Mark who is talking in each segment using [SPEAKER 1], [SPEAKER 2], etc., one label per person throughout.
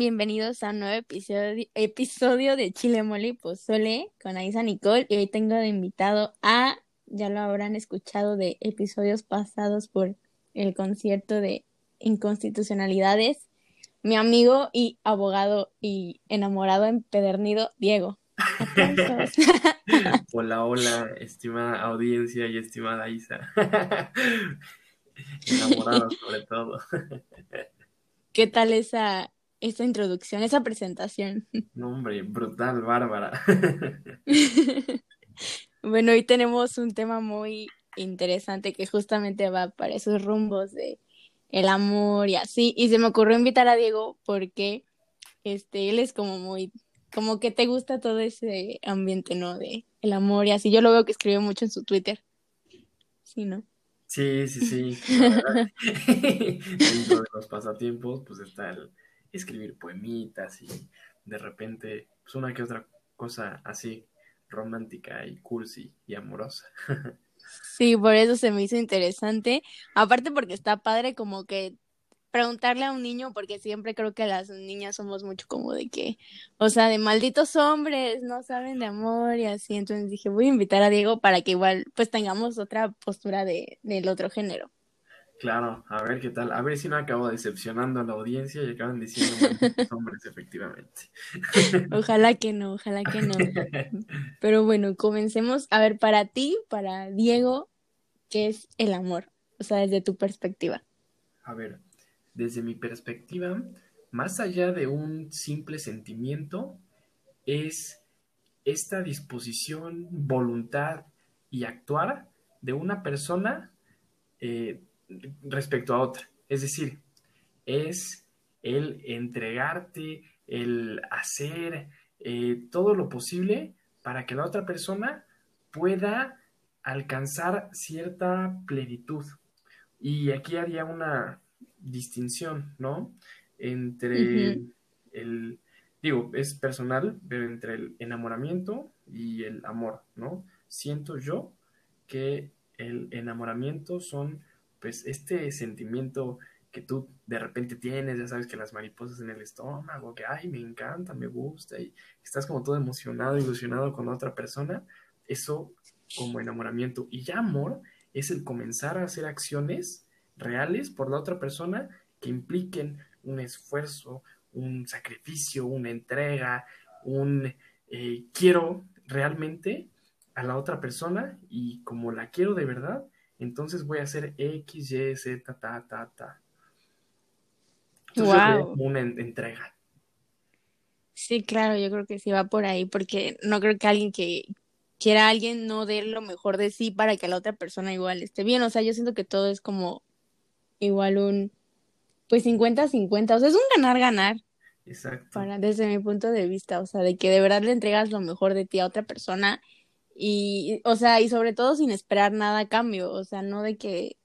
[SPEAKER 1] bienvenidos a un nuevo episodio, episodio de Chile Mole y Pozole con Aisa Nicole y hoy tengo de invitado a, ya lo habrán escuchado de episodios pasados por el concierto de inconstitucionalidades, mi amigo y abogado y enamorado empedernido, Diego.
[SPEAKER 2] hola, hola, estimada audiencia y estimada Isa. enamorado sobre todo.
[SPEAKER 1] ¿Qué tal esa, esa introducción, esa presentación?
[SPEAKER 2] No, hombre, brutal, bárbara.
[SPEAKER 1] bueno, hoy tenemos un tema muy interesante que justamente va para esos rumbos de el amor y así. Y se me ocurrió invitar a Diego porque este, él es como muy, como que te gusta todo ese ambiente, ¿no? De el amor y así. Yo lo veo que escribe mucho en su Twitter. Sí, ¿no?
[SPEAKER 2] Sí, sí, sí. Dentro de los pasatiempos, pues está el escribir poemitas y de repente, pues una que otra cosa así romántica y cursi y amorosa.
[SPEAKER 1] Sí, por eso se me hizo interesante. Aparte porque está padre como que preguntarle a un niño, porque siempre creo que las niñas somos mucho como de que, o sea, de malditos hombres, no saben de amor y así. Entonces dije, voy a invitar a Diego para que igual pues tengamos otra postura de, del otro género.
[SPEAKER 2] Claro, a ver qué tal, a ver si no acabo decepcionando a la audiencia y acaban diciendo hombres, efectivamente.
[SPEAKER 1] Ojalá que no, ojalá que no. Pero bueno, comencemos. A ver, para ti, para Diego, ¿qué es el amor? O sea, desde tu perspectiva.
[SPEAKER 2] A ver, desde mi perspectiva, más allá de un simple sentimiento, es esta disposición, voluntad y actuar de una persona eh, respecto a otra. Es decir, es el entregarte, el hacer eh, todo lo posible para que la otra persona pueda alcanzar cierta plenitud. Y aquí haría una, distinción, ¿no? Entre el, digo, es personal, pero entre el enamoramiento y el amor, ¿no? Siento yo que el enamoramiento son, pues, este sentimiento que tú de repente tienes, ya sabes que las mariposas en el estómago, que, ay, me encanta, me gusta, y estás como todo emocionado, ilusionado con otra persona, eso como enamoramiento. Y ya amor es el comenzar a hacer acciones reales por la otra persona que impliquen un esfuerzo, un sacrificio, una entrega, un eh, quiero realmente a la otra persona y como la quiero de verdad, entonces voy a hacer X, Y, Z, ta, ta, ta.
[SPEAKER 1] wow.
[SPEAKER 2] una entrega.
[SPEAKER 1] Sí, claro, yo creo que sí va por ahí, porque no creo que alguien que quiera a alguien no dé lo mejor de sí para que la otra persona igual esté bien. O sea, yo siento que todo es como igual un, pues 50-50, o sea, es un ganar-ganar.
[SPEAKER 2] Exacto.
[SPEAKER 1] Para, desde mi punto de vista, o sea, de que de verdad le entregas lo mejor de ti a otra persona y, o sea, y sobre todo sin esperar nada a cambio, o sea, no de que,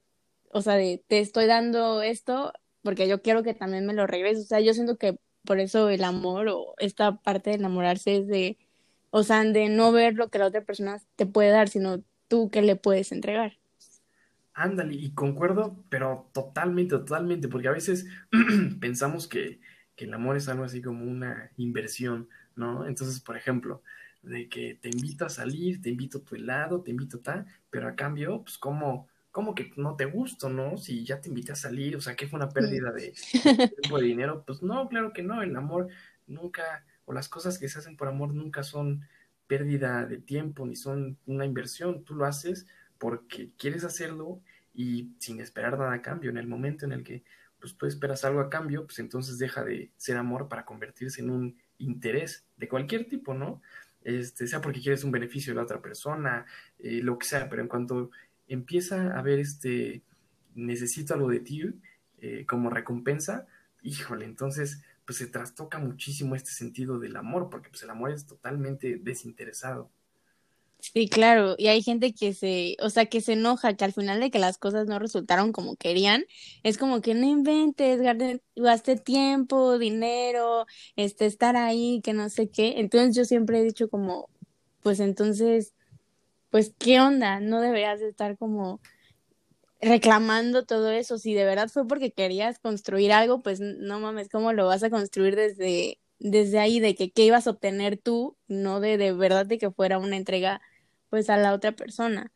[SPEAKER 1] o sea, de te estoy dando esto porque yo quiero que también me lo regreses, o sea, yo siento que por eso el amor o esta parte de enamorarse es de, o sea, de no ver lo que la otra persona te puede dar, sino tú que le puedes entregar.
[SPEAKER 2] Ándale, y concuerdo, pero totalmente, totalmente, porque a veces pensamos que, el amor es algo así como una inversión, ¿no? Entonces, por ejemplo, de que te invito a salir, te invito a tu helado, te invito a tal, pero a cambio, pues, ¿cómo, cómo que no te gusto, no? Si ya te invité a salir, o sea, que fue una pérdida de tiempo, de dinero, pues no, claro que no, el amor nunca, o las cosas que se hacen por amor nunca son pérdida de tiempo, ni son una inversión, tú lo haces porque quieres hacerlo y sin esperar nada a cambio. En el momento en el que pues, tú esperas algo a cambio, pues entonces deja de ser amor para convertirse en un interés de cualquier tipo, ¿no? Este, sea porque quieres un beneficio de la otra persona, eh, lo que sea, pero en cuanto empieza a haber este, necesito algo de ti eh, como recompensa, híjole, entonces pues se trastoca muchísimo este sentido del amor, porque pues el amor es totalmente desinteresado.
[SPEAKER 1] Sí, claro, y hay gente que se, o sea, que se enoja, que al final de que las cosas no resultaron como querían, es como que no inventes, gaste tiempo, dinero, este, estar ahí, que no sé qué. Entonces yo siempre he dicho como, pues entonces, pues, ¿qué onda? No deberías de estar como reclamando todo eso. Si de verdad fue porque querías construir algo, pues no mames, ¿cómo lo vas a construir desde, desde ahí? De que qué ibas a obtener tú, no de de verdad de que fuera una entrega pues a la otra persona.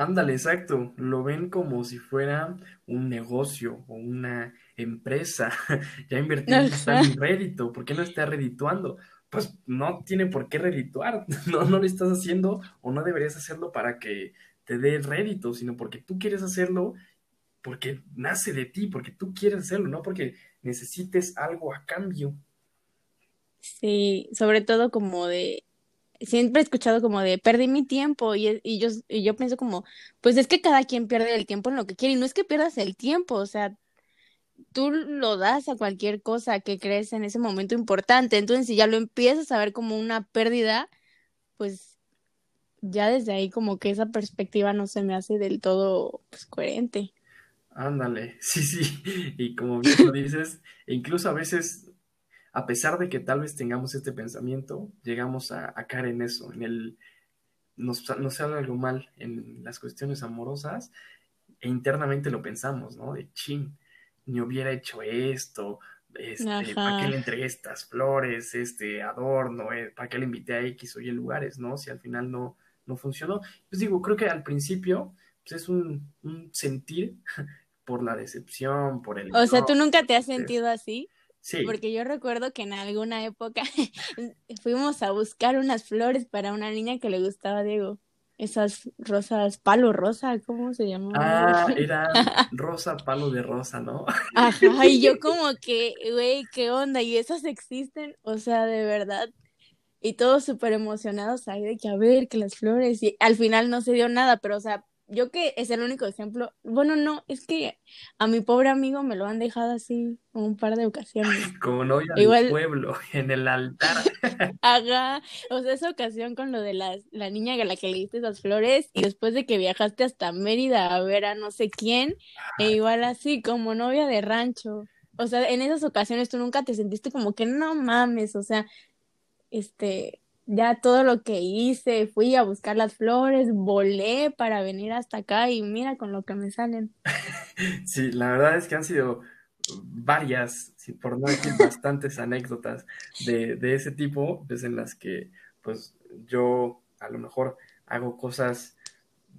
[SPEAKER 2] Ándale, exacto. Lo ven como si fuera un negocio o una empresa. ya invertí en rédito, ¿por qué no está redituando? Pues no tiene por qué redituar. No, no lo estás haciendo o no deberías hacerlo para que te dé rédito, sino porque tú quieres hacerlo, porque nace de ti, porque tú quieres hacerlo, no porque necesites algo a cambio.
[SPEAKER 1] Sí, sobre todo como de siempre he escuchado como de perdí mi tiempo y, y, yo, y yo pienso como, pues es que cada quien pierde el tiempo en lo que quiere y no es que pierdas el tiempo, o sea, tú lo das a cualquier cosa que crees en ese momento importante, entonces si ya lo empiezas a ver como una pérdida, pues ya desde ahí como que esa perspectiva no se me hace del todo pues, coherente.
[SPEAKER 2] Ándale, sí, sí, y como bien lo dices, incluso a veces a pesar de que tal vez tengamos este pensamiento, llegamos a, caer en eso, en el, nos, nos sale algo mal en las cuestiones amorosas e internamente lo pensamos, ¿no? De chin, ni hubiera hecho esto, este, ¿para qué le entregué estas flores, este adorno, eh, para qué le invité a X o Y lugares, ¿no? Si al final no, no funcionó. Pues digo, creo que al principio pues es un, un sentir por la decepción, por el...
[SPEAKER 1] O sea, ¿tú nunca te has sentido así? Porque yo recuerdo que en alguna época fuimos a buscar unas flores para una niña que le gustaba a Diego. Esas rosas, palo rosa, ¿cómo se llama?
[SPEAKER 2] Ah, era rosa, palo de rosa, ¿no?
[SPEAKER 1] Ajá, y yo como que, güey, ¿qué onda? ¿Y esas existen? O sea, de verdad. Y todos súper emocionados ahí de que a ver, que las flores. Y al final no se dio nada, pero o sea, yo que es el único ejemplo, bueno, no, es que a mi pobre amigo me lo han dejado así un par de ocasiones.
[SPEAKER 2] Como novia Igual... del pueblo, en el altar.
[SPEAKER 1] Ajá, o sea, esa ocasión con lo de la, la niña a la que le diste esas flores y después de que viajaste hasta Mérida a ver a no sé quién, e igual así como novia de rancho. O sea, en esas ocasiones tú nunca te sentiste como que no mames, o sea, este, ya todo lo que hice, fui a buscar las flores, volé para venir hasta acá y mira con lo que me salen.
[SPEAKER 2] Sí, la verdad es que han sido varias, por no decir bastantes anécdotas de, de ese tipo, pues en las que pues yo a lo mejor hago cosas,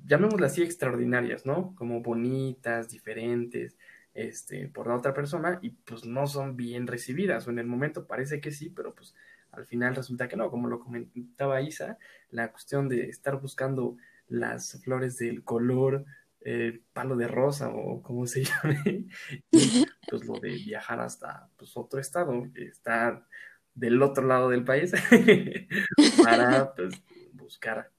[SPEAKER 2] llamémoslas así, extraordinarias, ¿no? Como bonitas, diferentes, este, por la otra persona y pues no son bien recibidas o en el momento parece que sí, pero pues al final resulta que no, como lo comentaba Isa, la cuestión de estar buscando las flores del color palo de rosa o como se llame, pues lo de viajar hasta pues, otro estado, estar del otro lado del país, para pues, buscar,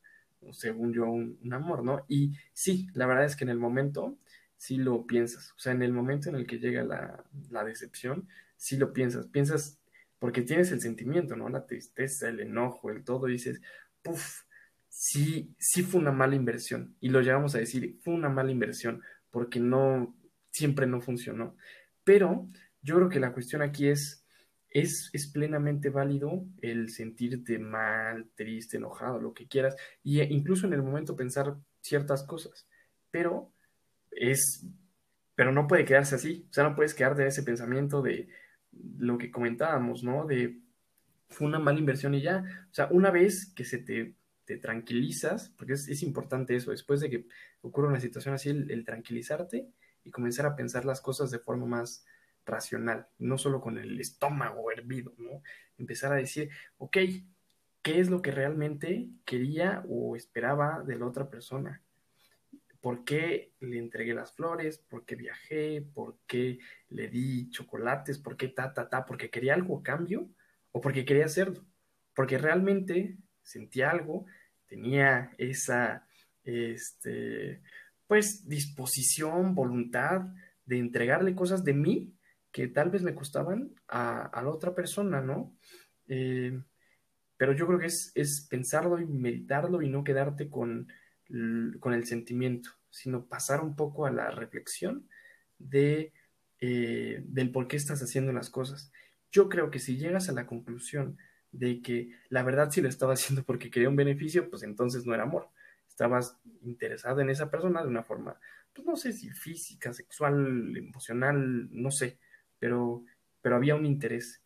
[SPEAKER 2] según yo, un, amor, ¿no? Y sí, la verdad es que en el momento sí lo piensas, o sea, en el momento en el que llega la, la decepción, sí lo piensas, piensas porque tienes el sentimiento, ¿no? La tristeza, el enojo, el todo, y dices, puff, sí, sí fue una mala inversión. Y lo llegamos a decir, fue una mala inversión, porque no, siempre no funcionó. Pero yo creo que la cuestión aquí es, es, es plenamente válido el sentirte mal, triste, enojado, lo que quieras, e incluso en el momento pensar ciertas cosas, pero es, pero no puede quedarse así, o sea, no puedes quedarte en ese pensamiento de, lo que comentábamos, ¿no? De fue una mala inversión y ya, o sea, una vez que se te, te tranquilizas, porque es, importante eso, después de que ocurra una situación así, el, tranquilizarte y comenzar a pensar las cosas de forma más racional, no solo con el estómago hervido, ¿no? Empezar a decir, ok, ¿qué es lo que realmente quería o esperaba de la otra persona? Por qué le entregué las flores, por qué viajé, por qué le di chocolates, por qué ta, ta, ta, porque quería algo a cambio o porque quería hacerlo, porque realmente sentía algo, tenía esa, este, pues, disposición, voluntad de entregarle cosas de mí que tal vez me costaban a, la otra persona, ¿no? Eh, pero yo creo que es, es pensarlo y meditarlo y no quedarte con con el sentimiento, sino pasar un poco a la reflexión de, eh, del por qué estás haciendo las cosas. Yo creo que si llegas a la conclusión de que la verdad sí lo estaba haciendo porque quería un beneficio, pues entonces no era amor, estabas interesado en esa persona de una forma, pues no sé si física, sexual, emocional, no sé, pero, pero había un interés.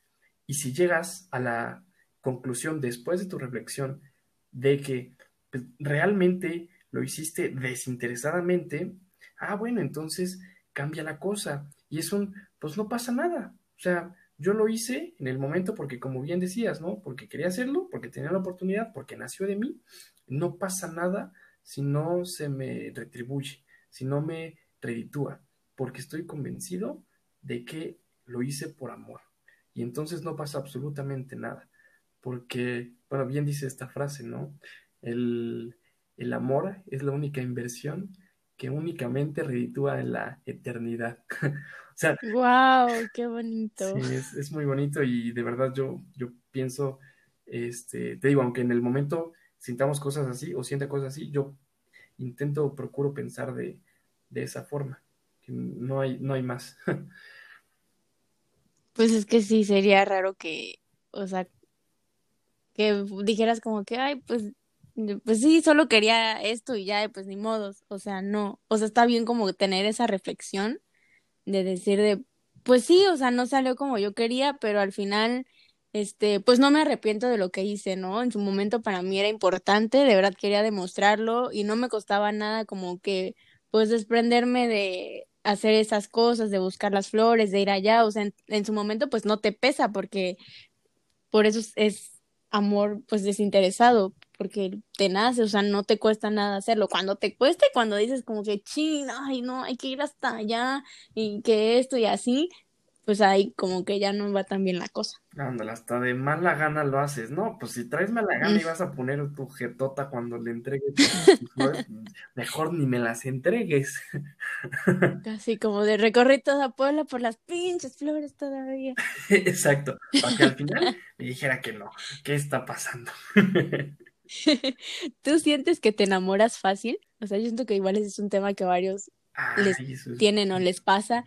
[SPEAKER 2] Y si llegas a la conclusión después de tu reflexión de que pues, realmente lo hiciste desinteresadamente, ah, bueno, entonces cambia la cosa. Y es un, pues no pasa nada. O sea, yo lo hice en el momento porque, como bien decías, ¿no? Porque quería hacerlo, porque tenía la oportunidad, porque nació de mí. No pasa nada si no se me retribuye, si no me reditúa, porque estoy convencido de que lo hice por amor. Y entonces no pasa absolutamente nada, porque, bueno, bien dice esta frase, ¿no? El, el amor es la única inversión que únicamente reditúa en la eternidad. o
[SPEAKER 1] sea, wow, qué bonito.
[SPEAKER 2] Sí, es, muy bonito y de verdad yo, yo pienso, este, te digo, aunque en el momento sintamos cosas así o sienta cosas así, yo intento, procuro pensar de, de esa forma, que no hay, no hay más.
[SPEAKER 1] pues es que sí, sería raro que, o sea, que dijeras como que, ay, pues pues sí, solo quería esto y ya, pues ni modos, o sea, no, o sea, está bien como tener esa reflexión de decir de, pues sí, o sea, no salió como yo quería, pero al final, este, pues no me arrepiento de lo que hice, ¿no? En su momento para mí era importante, de verdad quería demostrarlo y no me costaba nada como que, pues desprenderme de hacer esas cosas, de buscar las flores, de ir allá, o sea, en, en su momento pues no te pesa porque por eso es amor pues desinteresado, porque te nace, o sea, no te cuesta nada hacerlo. Cuando te cuesta y cuando dices como que, ching, ay, no, hay que ir hasta allá y que esto y así, pues ahí como que ya no va tan bien la cosa.
[SPEAKER 2] Ándale, hasta de mala gana lo haces, ¿no? Pues si traes mala gana y vas a poner tu jetota cuando le entregues mejor ni me las entregues.
[SPEAKER 1] Así como de recorrer toda Puebla por las pinches flores todavía.
[SPEAKER 2] Exacto, para que al final me dijera que no, ¿qué está pasando?
[SPEAKER 1] ¿Tú sientes que te enamoras fácil? O sea, yo siento que igual ese es un tema que varios les tienen o les pasa,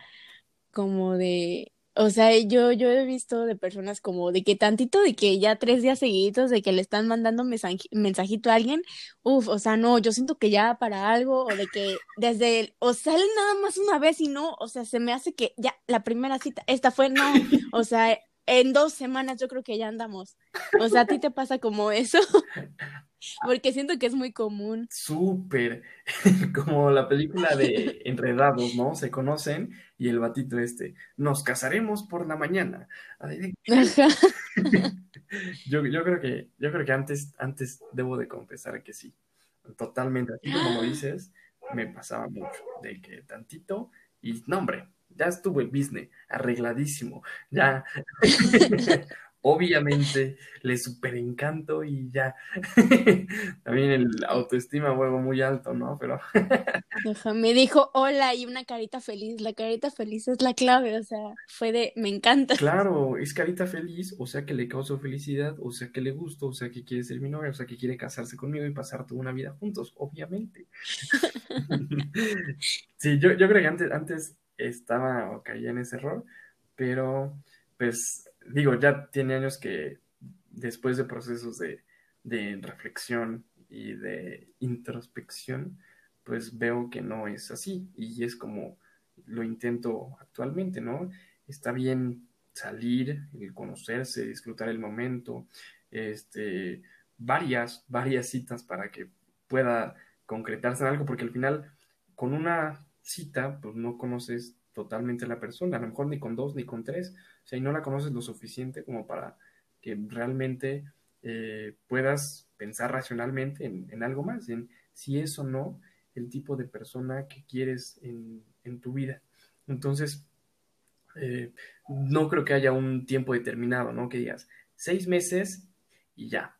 [SPEAKER 1] como de, o sea, yo, yo he visto de personas como de que tantito de que ya tres días seguidos de que le están mandando mensajito a alguien, uff, o sea, no, yo siento que ya para algo, o de que desde, el, o sale nada más una vez y no, o sea, se me hace que ya la primera cita, esta fue no, o sea, en dos semanas yo creo que ya andamos. O sea, ¿a ti te pasa como eso? Porque siento que es muy común.
[SPEAKER 2] Súper, como la película de Enredados, ¿no? Se conocen y el batito este, nos casaremos por la mañana. yo, yo, creo que, yo creo que antes, antes debo de confesar que sí, totalmente, así como lo dices, me pasaba mucho, de que tantito y no, hombre, ya estuvo el business arregladísimo, ya obviamente le super encanto y ya también el autoestima huevo muy alto, ¿no? Pero
[SPEAKER 1] me dijo hola y una carita feliz, la carita feliz es la clave, o sea, fue de me encanta.
[SPEAKER 2] Claro, es carita feliz, o sea que le causó felicidad, o sea que le gustó, o sea que quiere ser mi novia, o sea que quiere casarse conmigo y pasar toda una vida juntos, obviamente. sí, yo, yo creo que antes, antes estaba o caía en ese error, pero pues digo, ya tiene años que después de procesos de, de reflexión y de introspección, pues veo que no es así y es como lo intento actualmente, ¿no? Está bien salir, conocerse, disfrutar el momento, este, varias, varias citas para que pueda concretarse en algo, porque al final con una cita, pues no conoces totalmente a la persona, a lo mejor ni con dos ni con tres, o sea, y no la conoces lo suficiente como para que realmente eh, puedas pensar racionalmente en, algo más, en si es o no el tipo de persona que quieres en, tu vida. Entonces, eh, no creo que haya un tiempo determinado, ¿no? Que digas seis meses y ya,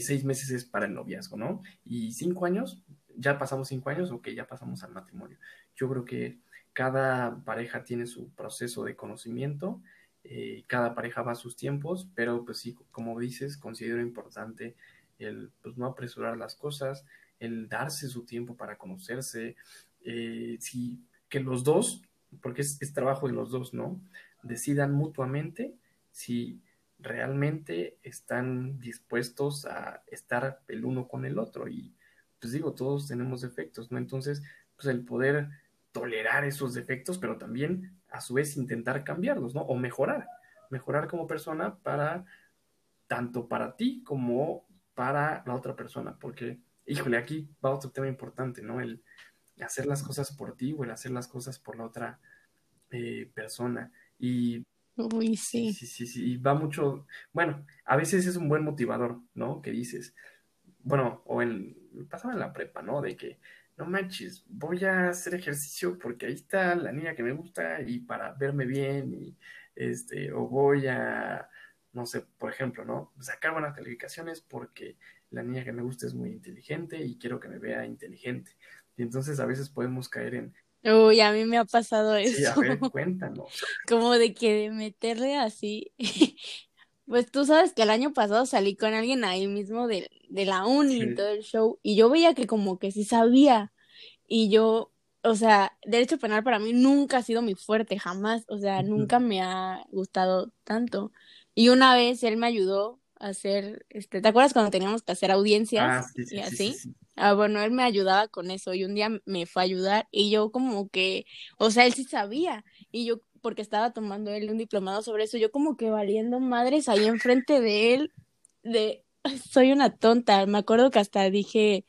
[SPEAKER 2] seis meses es para el noviazgo, ¿no? Y cinco años, ya pasamos cinco años, o que ya pasamos al matrimonio. Yo creo que cada pareja tiene su proceso de conocimiento, eh, cada pareja va a sus tiempos, pero pues sí, como dices, considero importante el pues, no apresurar las cosas, el darse su tiempo para conocerse, eh, que los dos, porque es, es trabajo de los dos, ¿no? Decidan mutuamente si realmente están dispuestos a estar el uno con el otro y pues digo, todos tenemos defectos, ¿no? Entonces, pues el poder tolerar esos defectos, pero también a su vez intentar cambiarlos, ¿no? O mejorar, mejorar como persona para, tanto para ti como para la otra persona, porque, híjole, aquí va otro tema importante, ¿no? El hacer las cosas por ti o el hacer las cosas por la otra eh, persona. Y
[SPEAKER 1] Uy, sí.
[SPEAKER 2] Sí, sí, sí, y va mucho, bueno, a veces es un buen motivador, ¿no? Que dices, bueno, o en, pasaba en la prepa, ¿no? De que, no manches, voy a hacer ejercicio porque ahí está la niña que me gusta y para verme bien, y este, o voy a, no sé, por ejemplo, ¿no? Sacar buenas calificaciones porque la niña que me gusta es muy inteligente y quiero que me vea inteligente. Y entonces a veces podemos caer en,
[SPEAKER 1] Uy, a mí me ha pasado
[SPEAKER 2] sí, a
[SPEAKER 1] eso.
[SPEAKER 2] ver, cuéntanos.
[SPEAKER 1] Como de que de meterle así. Pues tú sabes que el año pasado salí con alguien ahí mismo de, de la uni y
[SPEAKER 2] Sí,
[SPEAKER 1] todo el show, y yo veía que como que sí sabía. Y yo, o sea, derecho penal para mí nunca ha sido mi fuerte, jamás. O sea, nunca me ha gustado tanto. Y una vez él me ayudó a hacer, este, ¿te acuerdas cuando teníamos que hacer
[SPEAKER 2] Ah,
[SPEAKER 1] audiencias y
[SPEAKER 2] sí, sí, sí,
[SPEAKER 1] así?
[SPEAKER 2] sí.
[SPEAKER 1] Ah, bueno, él me ayudaba con eso y un día me fue a ayudar y yo como que, o sea, él sí sabía y yo, porque estaba tomando él un diplomado sobre eso, yo como que valiendo madres ahí enfrente de él, de, soy una tonta, me acuerdo que hasta dije,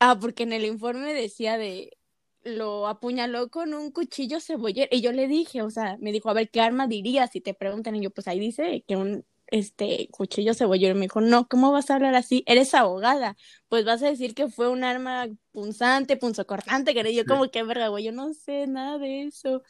[SPEAKER 1] ah, porque en el informe decía de, lo apuñaló con un cuchillo cebollero y yo le dije, o sea, me dijo, a ver, ¿qué arma dirías si te preguntan? Y yo, pues ahí dice que un, este, cuchillo cebollero. Me dijo, no, ¿cómo vas a hablar así? Eres abogada, pues vas a decir que fue un arma punzante, punzocortante, que yo como que verga, güey, yo no sé nada de eso.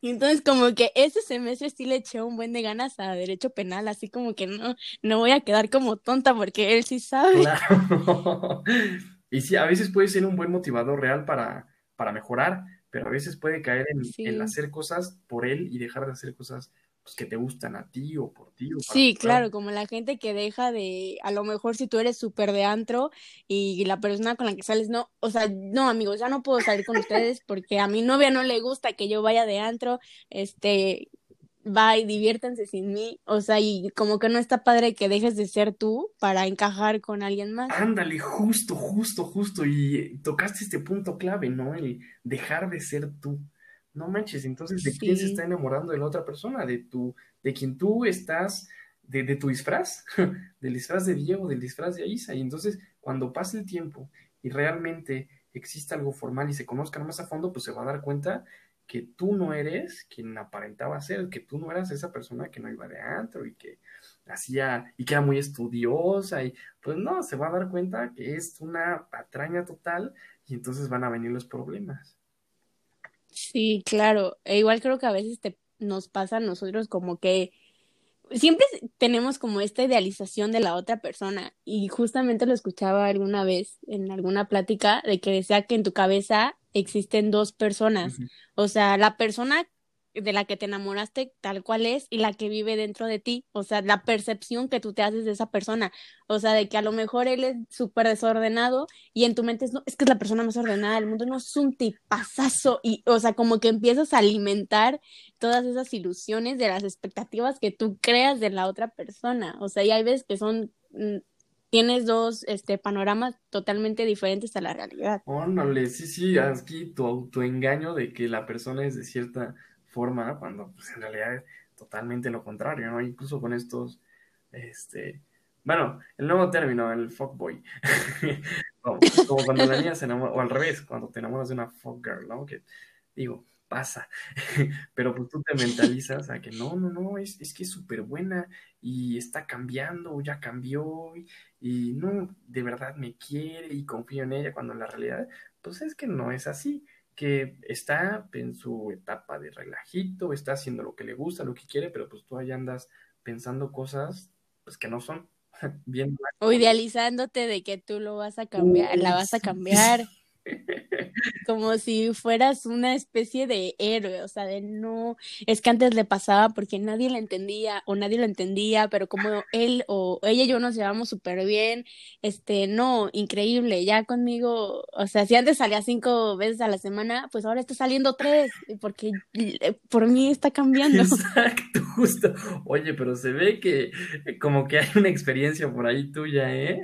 [SPEAKER 1] Y entonces como que ese semestre sí le eché un buen de ganas a derecho penal, así como que no, no voy a quedar como tonta porque él sí sabe.
[SPEAKER 2] Claro. Y sí, a veces puede ser un buen motivador real para, para mejorar, pero a veces puede caer en, hacer cosas por él y dejar de hacer cosas pues, que te gustan a ti o por ti o
[SPEAKER 1] Sí, claro, como la gente que deja de, a lo mejor si tú eres súper de antro y la persona con la que sales, no, o sea, no, amigos, ya no puedo salir con ustedes porque a mi novia no le gusta que yo vaya de antro, este, va y diviértanse sin mí, o sea, y como que no está padre que dejes de ser tú para encajar con alguien más.
[SPEAKER 2] Ándale, justo, justo, justo. Y tocaste este punto clave, ¿no? El dejar de ser tú. No manches, entonces, ¿de quién se está enamorando de la otra persona? De tu, de quien tú estás, de, de tu disfraz, del disfraz de Diego, del disfraz de Aisa. Y entonces, cuando pase el tiempo y realmente exista algo formal y se conozcan más a fondo, pues se va a dar cuenta que tú no eres quien aparentaba ser, que tú no eras esa persona que no iba de antro y que hacía, y que era muy estudiosa y pues no, se va a dar cuenta que es una patraña total y entonces van a venir los problemas.
[SPEAKER 1] Sí, claro, e igual creo que a veces te, nos pasa a nosotros como que siempre tenemos como esta idealización de la otra persona. Y justamente lo escuchaba alguna vez en alguna plática de que decía que en tu cabeza existen dos personas, o sea, la persona de la que te enamoraste tal cual es y la que vive dentro de ti, o sea, la percepción que tú te haces de esa persona, o sea, de que a lo mejor él es súper desordenado y en tu mente es, no, es que es la persona más ordenada del mundo, no es un tipazazo y, o sea, como que empiezas a alimentar todas esas ilusiones de las expectativas que tú creas de la otra persona. O sea, y hay veces que son, mm, tienes dos este, panoramas totalmente diferentes a la realidad.
[SPEAKER 2] Óndale, sí, sí, aquí tu autoengaño de que la persona es de cierta forma, cuando pues en realidad es totalmente lo contrario, ¿no? Incluso con estos, este, bueno, el nuevo término, el fuckboy, como, como cuando la niña se enamora, o al revés, cuando te enamoras de una fuckgirl, ¿no? Que digo, pasa, pero pues tú te mentalizas a que no, no, no, es, es que es súper buena y está cambiando, ya cambió y, y no, de verdad me quiere y confío en ella, cuando en la realidad, pues es que no es así que está en su etapa de relajito, está haciendo lo que le gusta, lo que quiere, pero pues tú ahí andas pensando cosas pues que no son bien.
[SPEAKER 1] O idealizándote de que tú lo vas a cambiar, la vas a
[SPEAKER 2] sí.
[SPEAKER 1] cambiar. Como si fueras una especie de héroe, o sea, de no, es que antes le pasaba porque nadie la entendía o nadie lo entendía, pero como él o ella y yo nos llevamos súper bien, este, no, increíble, ya conmigo, o sea, si antes salía cinco veces a la semana, pues ahora está saliendo tres, porque por mí está cambiando.
[SPEAKER 2] Exacto, justo. Oye, pero se ve que como que hay una experiencia por ahí tuya, ¿eh?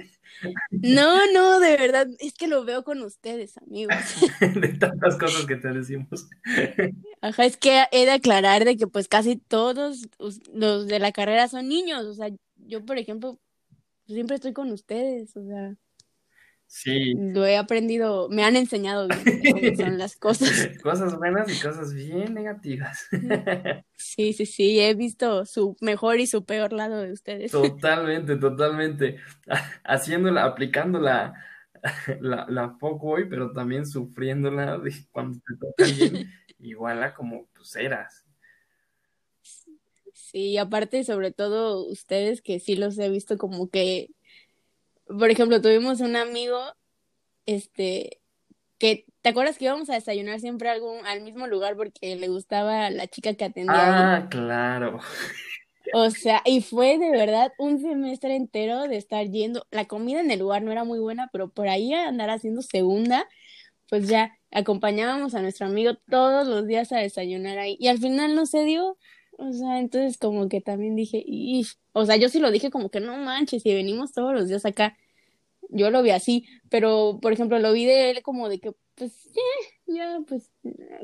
[SPEAKER 1] No, no, de verdad, es que lo veo con ustedes, amigos.
[SPEAKER 2] de tantas cosas que te decimos.
[SPEAKER 1] Ajá, es que he de aclarar de que pues casi todos los de la carrera son niños, o sea, yo por ejemplo siempre estoy con ustedes, o sea.
[SPEAKER 2] Sí.
[SPEAKER 1] Lo he aprendido, me han enseñado cómo son las cosas.
[SPEAKER 2] cosas buenas y cosas bien negativas.
[SPEAKER 1] sí, sí, sí, he visto su mejor y su peor lado de ustedes.
[SPEAKER 2] Totalmente, totalmente. Haciéndola, aplicándola la, la hoy, pero también sufriéndola de cuando te toca bien, igual a como pues eras.
[SPEAKER 1] Sí, aparte, sobre todo ustedes que sí los he visto como que por ejemplo, tuvimos un amigo, este, que, ¿te acuerdas que íbamos a desayunar siempre algún, al mismo lugar porque le gustaba la chica que atendía?
[SPEAKER 2] Ah, claro.
[SPEAKER 1] O sea, y fue de verdad un semestre entero de estar yendo. La comida en el lugar no era muy buena, pero por ahí andar haciendo segunda, pues ya acompañábamos a nuestro amigo todos los días a desayunar ahí. Y al final no se dio. O sea, entonces como que también dije, o sea, yo sí lo dije como que no manches, si venimos todos los días acá, yo lo vi así, pero por ejemplo lo vi de él como de que, pues, ya, pues,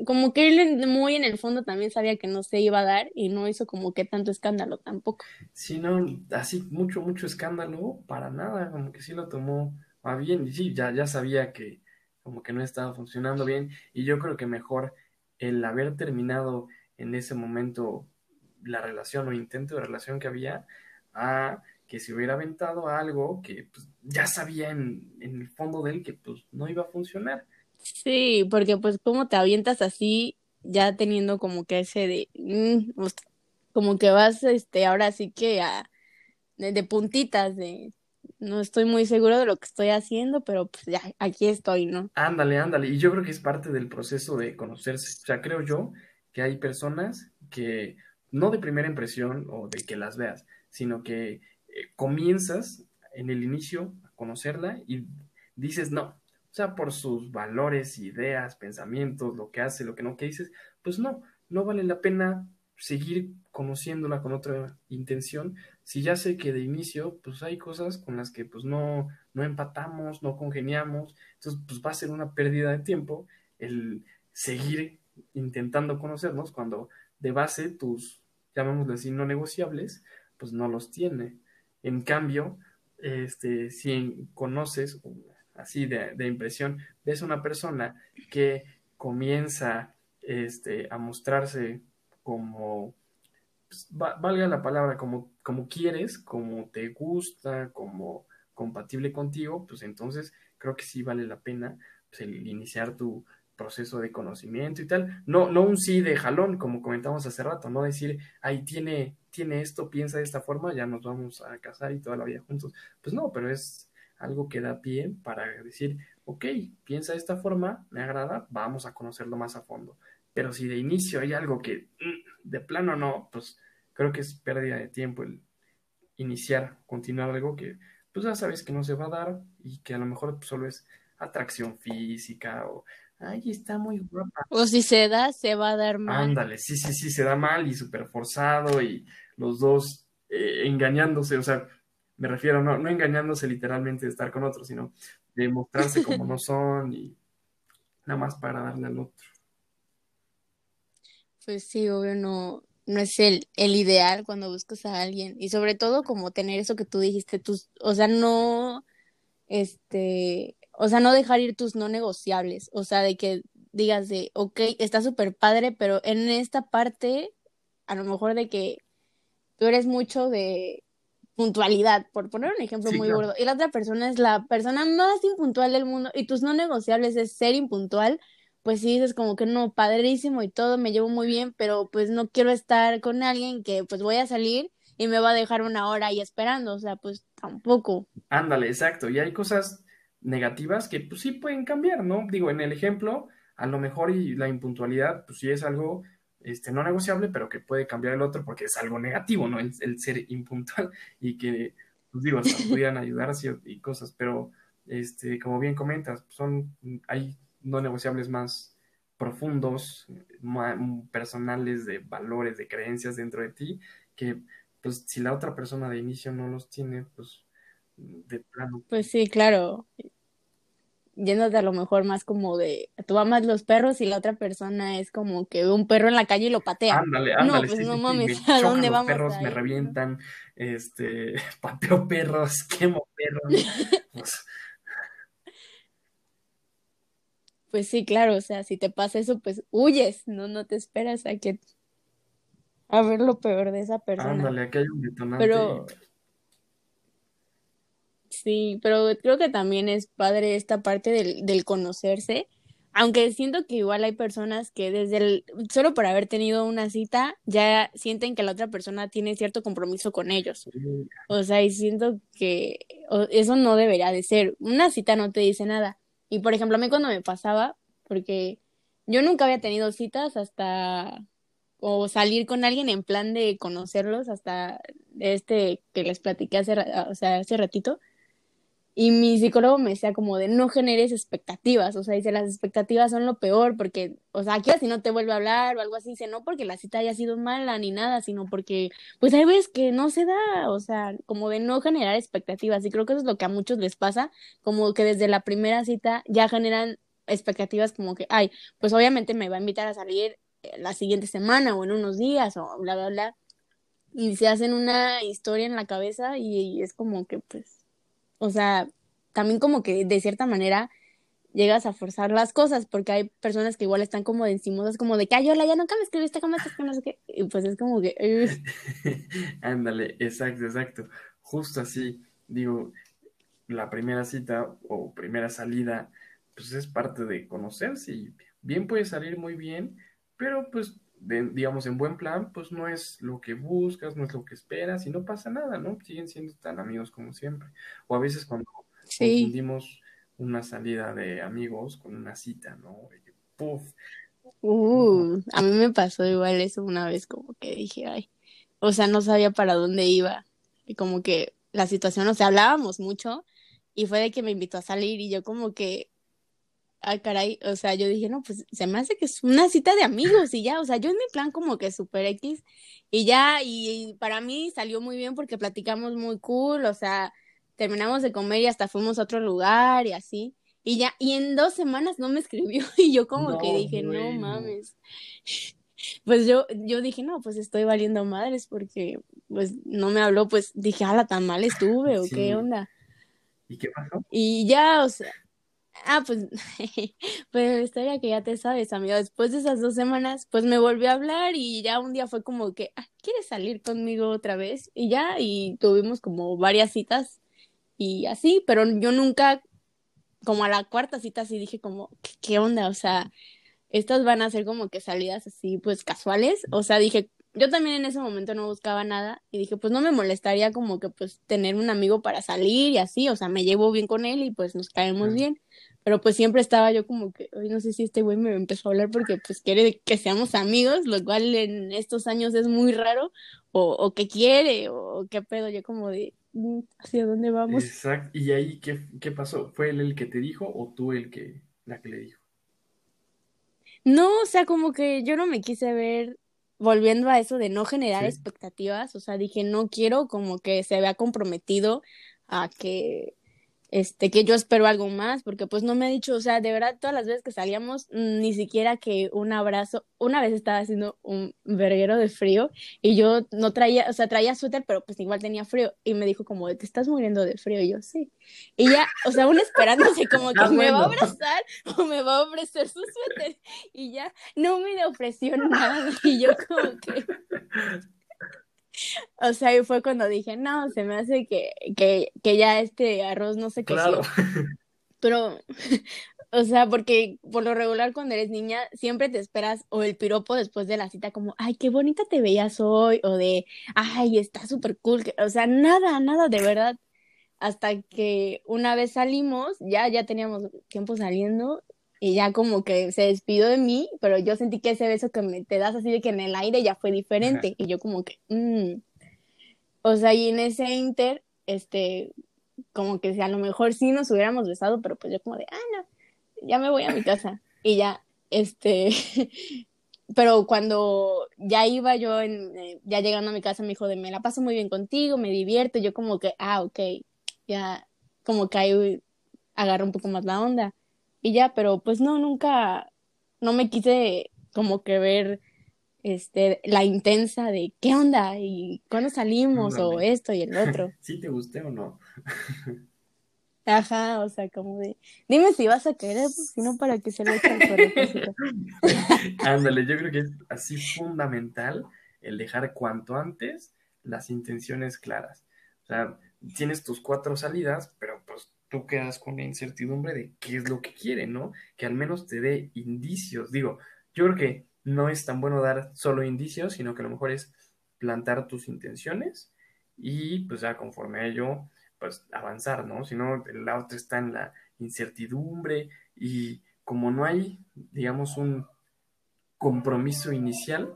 [SPEAKER 1] como que él muy en el fondo también sabía que no se iba a dar y no hizo como que tanto escándalo tampoco.
[SPEAKER 2] Sí, no, así mucho, mucho escándalo, para nada, como que sí lo tomó a bien y sí, ya, ya sabía que como que no estaba funcionando bien y yo creo que mejor el haber terminado en ese momento la relación o intento de relación que había a que se hubiera aventado algo que pues, ya sabía en, el fondo de él que pues no iba a funcionar.
[SPEAKER 1] Sí, porque pues cómo te avientas así ya teniendo como que ese de mm, pues, como que vas este ahora sí que a de, puntitas de no estoy muy seguro de lo que estoy haciendo, pero pues ya aquí estoy, ¿no?
[SPEAKER 2] Ándale, ándale, y yo creo que es parte del proceso de conocerse. O sea, creo yo que hay personas que no de primera impresión o de que las veas, sino que eh, comienzas en el inicio a conocerla y dices no. O sea, por sus valores, ideas, pensamientos, lo que hace, lo que no, que dices, pues no, no vale la pena seguir conociéndola con otra intención si ya sé que de inicio pues hay cosas con las que pues no, no empatamos, no congeniamos, entonces pues va a ser una pérdida de tiempo el seguir intentando conocernos cuando de base tus, llamémosle así, no negociables, pues no los tiene. En cambio, este, si conoces, así de, de impresión, ves una persona que comienza este, a mostrarse como, pues, valga la palabra, como, como quieres, como te gusta, como compatible contigo, pues entonces creo que sí vale la pena pues, el iniciar tu, proceso de conocimiento y tal. No, no un sí de jalón, como comentamos hace rato, no decir, ahí tiene, tiene esto, piensa de esta forma, ya nos vamos a casar y toda la vida juntos. Pues no, pero es algo que da pie para decir, ok, piensa de esta forma, me agrada, vamos a conocerlo más a fondo. Pero si de inicio hay algo que mm, de plano no, pues creo que es pérdida de tiempo el iniciar, continuar algo que pues ya sabes que no se va a dar y que a lo mejor solo es atracción física o ay, está muy guapa.
[SPEAKER 1] O si se da, se va a dar mal.
[SPEAKER 2] Ándale, sí, sí, sí, se da mal y súper forzado y los dos eh, engañándose, o sea, me refiero, no, no engañándose literalmente de estar con otro, sino de mostrarse como no son y nada más para darle al otro.
[SPEAKER 1] Pues sí, obvio, no, no es el, el ideal cuando buscas a alguien y sobre todo como tener eso que tú dijiste, tus, o sea, no, este, o sea, no dejar ir tus no negociables, o sea, de que digas de, ok, está súper padre, pero en esta parte, a lo mejor de que tú eres mucho de puntualidad, por poner un ejemplo muy gordo, y la otra persona es la persona más impuntual del mundo, y tus no negociables es ser impuntual, pues sí dices como que no, padrísimo y todo, me llevo muy bien, pero pues no quiero estar con alguien que pues voy a salir y me va a dejar una hora ahí esperando, o sea, pues tampoco.
[SPEAKER 2] Ándale, exacto, y hay cosas negativas que pues sí pueden cambiar, ¿no? Digo, en el ejemplo, a lo mejor y la impuntualidad, pues sí es algo este, no negociable, pero que puede cambiar el otro porque es algo negativo, ¿no? El, ser impuntual y que, pues digo, hasta pudieran ayudar así y cosas, pero este, como bien comentas, son, hay no negociables más profundos, más personales, de valores, de creencias dentro de ti, que pues si la otra persona de inicio no los tiene, pues de plano.
[SPEAKER 1] Pues sí, claro. Yéndote a lo mejor más como de, tú amas los perros y la otra persona es como que ve un perro en la calle y lo patea.
[SPEAKER 2] Ándale,
[SPEAKER 1] no,
[SPEAKER 2] ándale,
[SPEAKER 1] pues
[SPEAKER 2] sí,
[SPEAKER 1] no
[SPEAKER 2] sí, sí,
[SPEAKER 1] mames,
[SPEAKER 2] me
[SPEAKER 1] ¿a dónde
[SPEAKER 2] los
[SPEAKER 1] vamos
[SPEAKER 2] perros,
[SPEAKER 1] a
[SPEAKER 2] me
[SPEAKER 1] ir? no?
[SPEAKER 2] revientan, este, pateo perros, quemo perros. Pues,
[SPEAKER 1] Pues sí, claro, o sea, si te pasa eso, pues huyes, no, no te esperas a que, a ver lo peor de esa persona.
[SPEAKER 2] ándale, aquí hay un detonante
[SPEAKER 1] Pero sí, pero creo que también es padre esta parte del, del conocerse, aunque siento que igual hay personas que desde el, solo por haber tenido una cita, ya sienten que la otra persona tiene cierto compromiso con ellos. O sea, y siento que eso no debería de ser. Una cita no te dice nada. Y por ejemplo, a mí cuando me pasaba, porque yo nunca había tenido citas hasta, o salir con alguien en plan de conocerlos, hasta este que les platiqué hace, o sea, hace ratito. Y mi psicólogo me decía como de no generes expectativas, o sea, dice las expectativas son lo peor porque, o sea, aquí si no te vuelve a hablar o algo así, dice no porque la cita haya sido mala ni nada, sino porque pues hay veces que no se da, o sea, como de no generar expectativas y creo que eso es lo que a muchos les pasa, como que desde la primera cita ya generan expectativas como que, ay, pues obviamente me va a invitar a salir eh, la siguiente semana o en unos días o bla, bla, bla, y se hacen una historia en la cabeza y es como que pues o sea, también como que de cierta manera llegas a forzar las cosas, porque hay personas que igual están como de encimosas, como de que, ay, hola, ya nunca me escribiste, ¿cómo estás? No sé qué. Y pues es como que,
[SPEAKER 2] ándale, exacto, exacto, justo así, digo, la primera cita o primera salida, pues es parte de conocerse y bien puede salir muy bien, pero pues, de- digamos, en buen plan, pues no es lo que buscas, no es lo que esperas y no pasa nada, ¿no? Siguen siendo tan amigos como siempre. O a veces cuando
[SPEAKER 1] sí,
[SPEAKER 2] confundimos una salida de amigos con una cita, ¿no? De que, Puf, no,
[SPEAKER 1] uh, a mí me pasó igual eso una vez, como que dije, ay, o sea, no sabía para dónde iba, y como que la situación, o sea, hablábamos mucho, y fue de que me invitó a salir, y yo como que, Ah, caray, o sea, yo dije, no, pues se me hace que es una cita de amigos y ya, o sea, yo en mi plan como que super X y ya, y, y para mí salió muy bien porque platicamos muy cool, o sea, terminamos de comer y hasta fuimos a otro lugar y así, y ya, y en dos semanas no me escribió y yo como que dije, no mames, pues yo, yo dije, no, pues estoy valiendo madres porque pues no me habló, pues dije, ala, tan mal estuve o qué onda,
[SPEAKER 2] ¿Y qué pasó?
[SPEAKER 1] y ya, o sea, Ah, pues, pues la historia que ya te sabes, amigo. Después de esas dos semanas, pues me volvió a hablar y ya un día fue como que, ah, ¿quieres salir conmigo otra vez? Y ya, y tuvimos como varias citas y así, pero yo nunca, como a la cuarta cita, sí dije como, ¿qué, qué onda? O sea, estas van a ser como que salidas así, pues casuales. O sea, dije, yo también en ese momento no buscaba nada y dije, pues no me molestaría como que pues tener un amigo para salir y así, o sea, me llevo bien con él y pues nos caemos bien. Pero pues siempre estaba yo como que, hoy no sé si este güey me empezó a hablar porque pues quiere que seamos amigos, lo cual en estos años es muy raro, o, o que quiere, o qué pedo, yo como de, "Mm, ¿hacia dónde vamos?
[SPEAKER 2] Exacto. ¿Y ahí qué, qué pasó? ¿Fue él el que te dijo o tú el que, la que le dijo?
[SPEAKER 1] No, o sea, como que yo no me quise ver volviendo a eso de no generar
[SPEAKER 2] Sí.
[SPEAKER 1] expectativas, o sea, dije, no quiero como que se vea comprometido a que, este, que yo espero algo más, porque pues no me ha dicho, o sea, de verdad, todas las veces que salíamos, mm, ni siquiera que un abrazo, una vez estaba haciendo un verguero de frío y yo no traía, o sea, traía suéter, pero pues igual tenía frío y me dijo como, te estás muriendo de frío, y yo, sí. Y ya, o sea, aún esperándose como que
[SPEAKER 2] Ah,
[SPEAKER 1] me va a abrazar o me va a ofrecer su suéter y ya no me ofreció nada y yo como que, o sea, y fue cuando dije, no, se me hace que, que, que ya este arroz no se
[SPEAKER 2] Claro.
[SPEAKER 1] coció, pero, o sea, porque por lo regular cuando eres niña siempre te esperas o el piropo después de la cita como, ay, qué bonita te veías hoy, o de, ay, está súper cool, o sea, nada, nada de verdad, hasta que una vez salimos, ya, ya teníamos tiempo saliendo y ya como que se despidió de mí, pero yo sentí que ese beso que me te das así de que en el aire ya fue diferente y yo como que, mm. o sea, y en ese inter, este, como que si a lo mejor sí nos hubiéramos besado, pero pues yo como de, ah, no, ya me voy a mi casa y ya, este, pero cuando ya iba yo, en, eh, ya llegando a mi casa, me dijo de, me la paso muy bien contigo, me divierto, y yo como que, ah, ok, ya como que ahí agarra un poco más la onda. Y ya, pero pues no, nunca, no me quise como que ver este, la intensa de qué onda y cuándo salimos o esto y el otro.
[SPEAKER 2] ¿Sí te gusté o no?
[SPEAKER 1] Ajá, o sea, como de, dime si vas a querer, pues, si no, para que se lo eche al
[SPEAKER 2] Ándale, yo creo que es así fundamental el dejar cuanto antes las intenciones claras. O sea, tienes tus cuatro salidas, pero pues tú quedas con la incertidumbre de qué es lo que quiere, ¿no? Que al menos te dé indicios. Digo, yo creo que no es tan bueno dar solo indicios, sino que a lo mejor es plantar tus intenciones y pues ya conforme a ello, pues avanzar, ¿no? Si no, el auto está en la incertidumbre y como no hay, digamos, un compromiso inicial,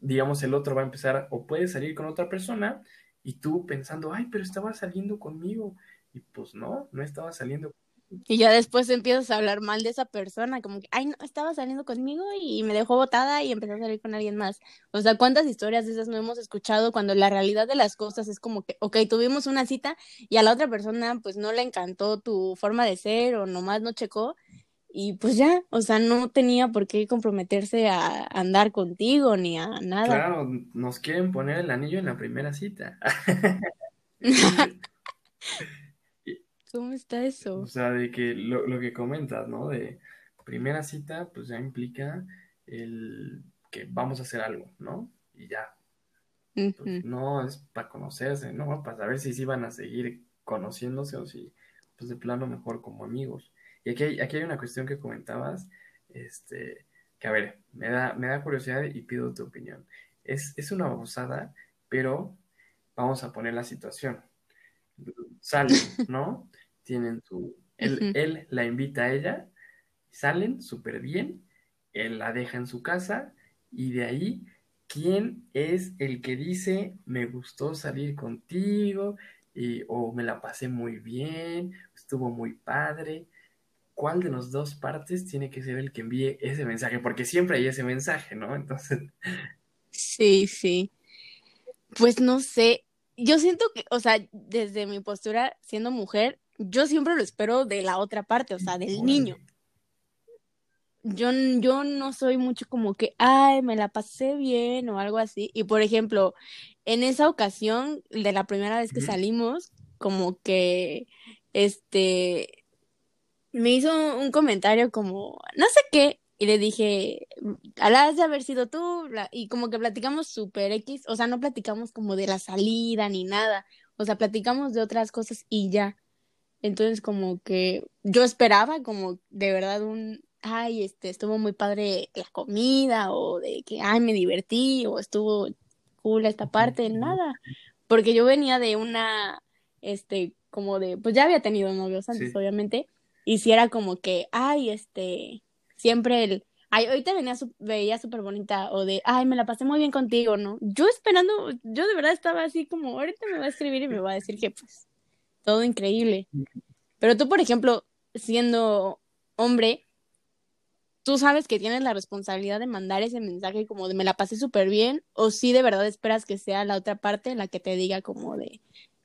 [SPEAKER 2] digamos, el otro va a empezar o puede salir con otra persona y tú pensando, ay, pero estaba saliendo conmigo. Y pues no, no estaba saliendo
[SPEAKER 1] y ya después empiezas a hablar mal de esa persona, como que, ay, no, estaba saliendo conmigo y me dejó botada y empezó a salir con alguien más. O sea, ¿cuántas historias de esas no hemos escuchado cuando la realidad de las cosas es como que, ok, tuvimos una cita y a la otra persona pues no le encantó tu forma de ser o nomás no checó y pues ya, o sea, no tenía por qué comprometerse a andar contigo ni a nada.
[SPEAKER 2] Claro, nos quieren poner el anillo en la primera cita.
[SPEAKER 1] ¿Cómo está eso?
[SPEAKER 2] O sea, de que lo, lo que comentas, ¿no? De primera cita, pues ya implica el que vamos a hacer algo, ¿no? Y ya. Pues, no es para conocerse, ¿no? Para saber si sí van a seguir conociéndose o si, pues de plano mejor como amigos. Y aquí hay, aquí hay una cuestión que comentabas, este, que a ver, me da, me da curiosidad y pido tu opinión. Es, es una babosada, pero vamos a poner la situación. Sale, ¿no? Tienen su... Él, él la invita a ella, salen súper bien, él la deja en su casa y de ahí, ¿quién es el que dice, me gustó salir contigo? Y, o me la pasé muy bien, estuvo muy padre. ¿Cuál de las dos partes tiene que ser el que envíe ese mensaje? Porque siempre hay ese mensaje, ¿no? Entonces.
[SPEAKER 1] Sí, sí. Pues no sé. Yo siento que, o sea, desde mi postura siendo mujer, yo siempre lo espero de la otra parte, o sea, del niño. Yo, yo no soy mucho como que, ay, me la pasé bien o algo así. Y por ejemplo, en esa ocasión de la primera vez que salimos, como que, este, me hizo un comentario como, no sé qué, y le dije, alas de haber sido tú, y como que platicamos super X, o sea, no platicamos como de la salida ni nada, o sea, platicamos de otras cosas y ya. Entonces como que yo esperaba como de verdad un, ay, este, estuvo muy padre la comida o de que, ay, me divertí o estuvo cool esta parte, nada. Porque yo venía de una, este, como de, pues ya había tenido novios antes, obviamente, y si era como que, ay, este, siempre el, ay, hoy te venía, veía súper bonita, o de, ay, me la pasé muy bien contigo, ¿no? Yo esperando, yo de verdad estaba así como, ahorita me va a escribir y me va a decir que, pues, todo increíble. Pero tú, por ejemplo, siendo hombre, tú sabes que tienes la responsabilidad de mandar ese mensaje como de me la pasé súper bien, o si de verdad esperas que sea la otra parte la que te diga como de,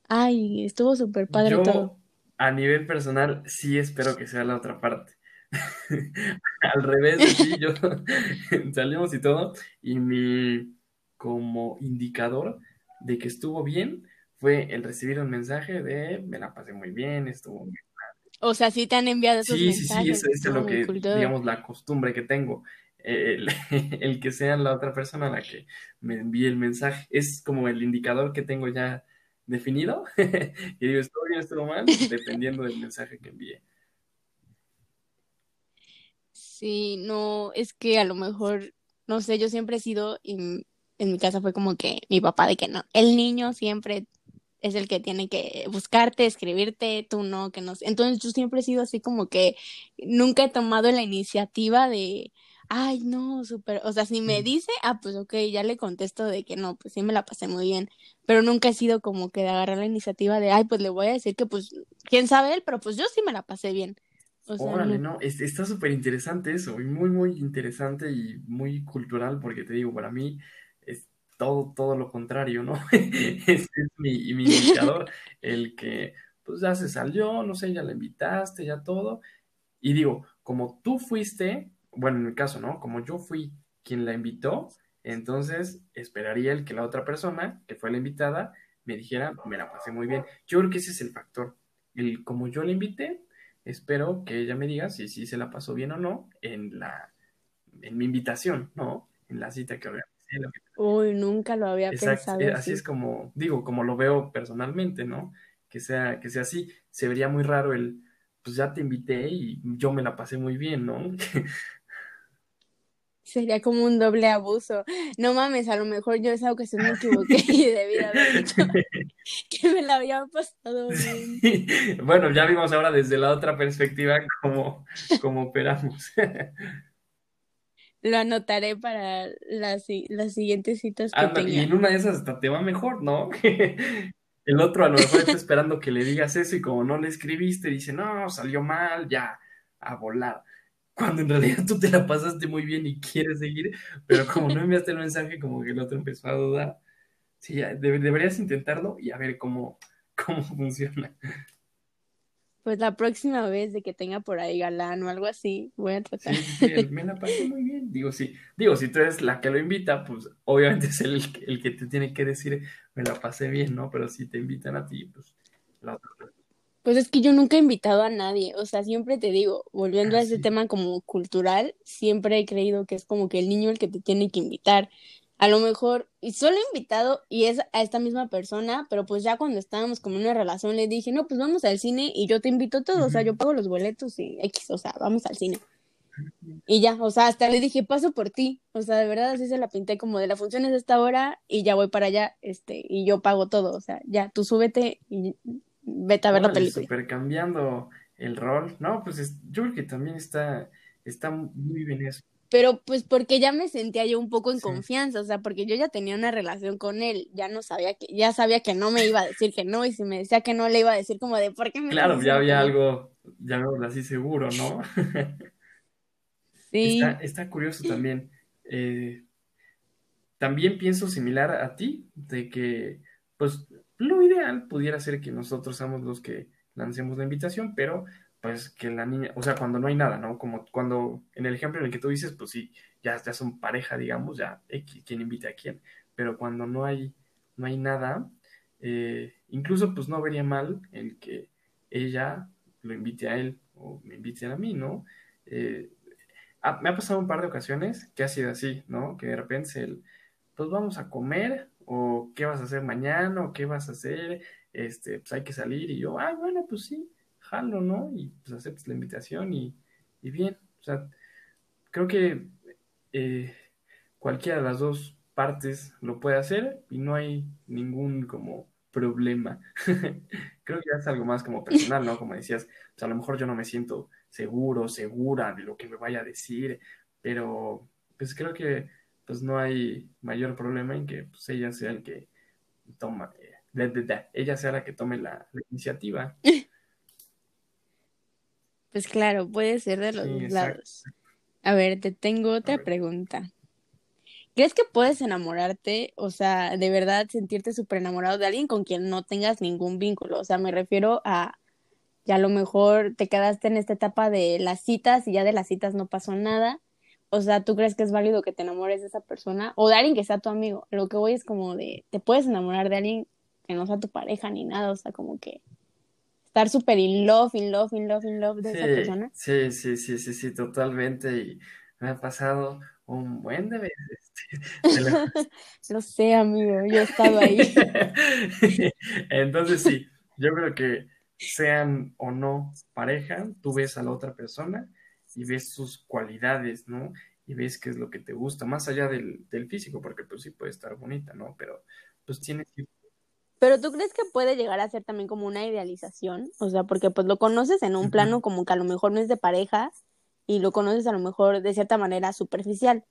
[SPEAKER 1] ay, estuvo súper padre
[SPEAKER 2] Yo,
[SPEAKER 1] todo.
[SPEAKER 2] A nivel personal, sí espero que sea la otra parte. Al revés, sí, yo salimos y todo, y mi como indicador de que estuvo bien fue el recibir un mensaje de me la pasé muy bien, estuvo bien.
[SPEAKER 1] O sea, sí te han enviado esos
[SPEAKER 2] sí,
[SPEAKER 1] mensajes.
[SPEAKER 2] Sí, sí, es lo que, digamos, la costumbre que tengo. El, el, que sea la otra persona la que me envíe el mensaje. Es como el indicador que tengo ya definido. y digo, ¿estuvo bien, estuvo mal? Dependiendo del mensaje que envíe.
[SPEAKER 1] Sí, no, es que a lo mejor, no sé, yo siempre he sido, en, en mi casa fue como que mi papá de que no, el niño siempre es el que tiene que buscarte, escribirte, tú no, que no sé. Entonces yo siempre he sido así como que nunca he tomado la iniciativa de, ay, no, súper, o sea, si me dice, ah, pues ok, ya le contesto de que no, pues sí me la pasé muy bien, pero nunca he sido como que de agarrar la iniciativa de, ay, pues le voy a decir que pues, quién sabe él, pero pues yo sí me la pasé bien.
[SPEAKER 2] O Órale, no, está súper interesante eso, y muy, muy interesante y muy cultural, porque te digo, para mí todo, todo lo contrario, ¿no? Ese es mi, mi indicador, el que pues ya se salió, no sé, ya la invitaste, ya todo. Y digo, como tú fuiste, bueno, en mi caso, ¿no? Como yo fui quien la invitó, entonces esperaría el que la otra persona, que fue la invitada, me dijera, me la pasé muy bien. Yo creo que ese es el factor. El, como yo la invité, espero que ella me diga si sí se la pasó bien o no en la en mi invitación, ¿no? En la cita que organizé.
[SPEAKER 1] Uy, nunca lo había pensado.
[SPEAKER 2] Eh, así es como, digo, como lo veo personalmente, ¿no? Que sea, que sea así. Se vería muy raro el, pues ya te invité y yo me la pasé muy bien, ¿no?
[SPEAKER 1] Sería como un doble abuso. No mames, a lo mejor yo esa ocasión me equivoqué y debí haber dicho que me la había pasado bien.
[SPEAKER 2] Bueno, ya vimos ahora desde la otra perspectiva cómo, cómo operamos.
[SPEAKER 1] Lo anotaré para las, las siguientes citas que tenga.
[SPEAKER 2] Y en una de esas hasta te va mejor, ¿no? El otro a lo mejor está esperando que le digas eso y como no le escribiste, dice, no, salió mal, ya, a volar cuando en realidad tú te la pasaste muy bien y quieres seguir, pero como no enviaste el mensaje, como que el otro empezó a dudar. Sí, ya, deberías intentarlo y a ver cómo, cómo funciona.
[SPEAKER 1] Pues la próxima vez de que tenga por ahí galán o algo así, voy a tratar.
[SPEAKER 2] Sí, me la pasé muy bien. Digo, sí, digo, si tú eres la que lo invita, pues obviamente es el, el que te tiene que decir, me la pasé bien, ¿no? Pero si te invitan a ti, pues la otra
[SPEAKER 1] pues es que yo nunca he invitado a nadie, o sea, siempre te digo, volviendo a ah, ese tema como cultural, siempre he creído que es como que el niño el que te tiene que invitar. A lo mejor, y solo he invitado, y es a esta misma persona, pero pues ya cuando estábamos como en una relación le dije, no, pues vamos al cine y yo te invito todo, o sea, yo pago los boletos y X, o sea, vamos al cine. Y ya, o sea, hasta le dije, paso por ti, o sea, de verdad así se la pinté como de la función es esta hora y ya voy para allá, este, y yo pago todo, o sea, ya, tú súbete y vete a ver la película.
[SPEAKER 2] Super cambiando el rol. No, pues yo creo que también está, está muy bien eso.
[SPEAKER 1] Pero pues porque ya me sentía yo un poco en confianza, o sea, porque yo ya tenía una relación con él, ya no sabía que, ya sabía que no me iba a decir que no, y si me decía que no le iba a decir como de ¿por qué me
[SPEAKER 2] Claro, ya había algo, ya así seguro, ¿no? sí. Está, está curioso también. Eh, también pienso similar a ti, de que, pues, lo ideal pudiera ser que nosotros seamos los que lancemos la invitación, pero pues que la niña, o sea, cuando no hay nada, ¿no? Como cuando en el ejemplo en el que tú dices, pues sí, ya, ya son pareja, digamos, ya quién invita a quién, pero cuando no hay, no hay nada, eh, incluso pues no vería mal el que ella lo invite a él o me invite a mí, ¿no? Eh, me ha pasado un par de ocasiones que ha sido así, ¿no? Que de repente el, pues vamos a comer o qué vas a hacer mañana, o qué vas a hacer, este, pues hay que salir, y yo, ah, bueno, pues sí, jalo, ¿no? Y pues aceptas la invitación y, y bien, o sea, creo que eh, cualquiera de las dos partes lo puede hacer y no hay ningún como problema. creo que es algo más como personal, ¿no? Como decías, pues a lo mejor yo no me siento seguro, segura de lo que me vaya a decir, pero pues creo que pues no hay mayor problema en que pues, ella sea el que toma, eh, ella sea la que tome la, iniciativa.
[SPEAKER 1] Pues claro, puede ser de los dos lados. A ver, te tengo otra pregunta. ¿Crees que puedes enamorarte, o sea, de verdad sentirte súper enamorado de alguien con quien no tengas ningún vínculo? O sea, me refiero a, ya a lo mejor te quedaste en esta etapa de las citas y ya de las citas no pasó nada, o sea, ¿tú crees que es válido que te enamores de esa persona? O de alguien que sea tu amigo. Lo que voy es como de, te puedes enamorar de alguien que no sea tu pareja ni nada, o sea, como que estar súper in love, in love, in love, in love de esa persona.
[SPEAKER 2] Sí, sí, sí, sí, sí, totalmente. Y me ha pasado un buen de veces.
[SPEAKER 1] lo... sé, amigo, yo he estado ahí.
[SPEAKER 2] Entonces sí, yo creo que sean o no pareja, tú ves a la otra persona y ves sus cualidades, ¿no? Y ves qué es lo que te gusta, más allá del, físico, porque pues sí puede estar bonita, ¿no? Pero pues tiene que...
[SPEAKER 1] Pero tú crees que puede llegar a ser también como una idealización, o sea, porque pues lo conoces en un plano como que a lo mejor no es de pareja y lo conoces a lo mejor de cierta manera superficial.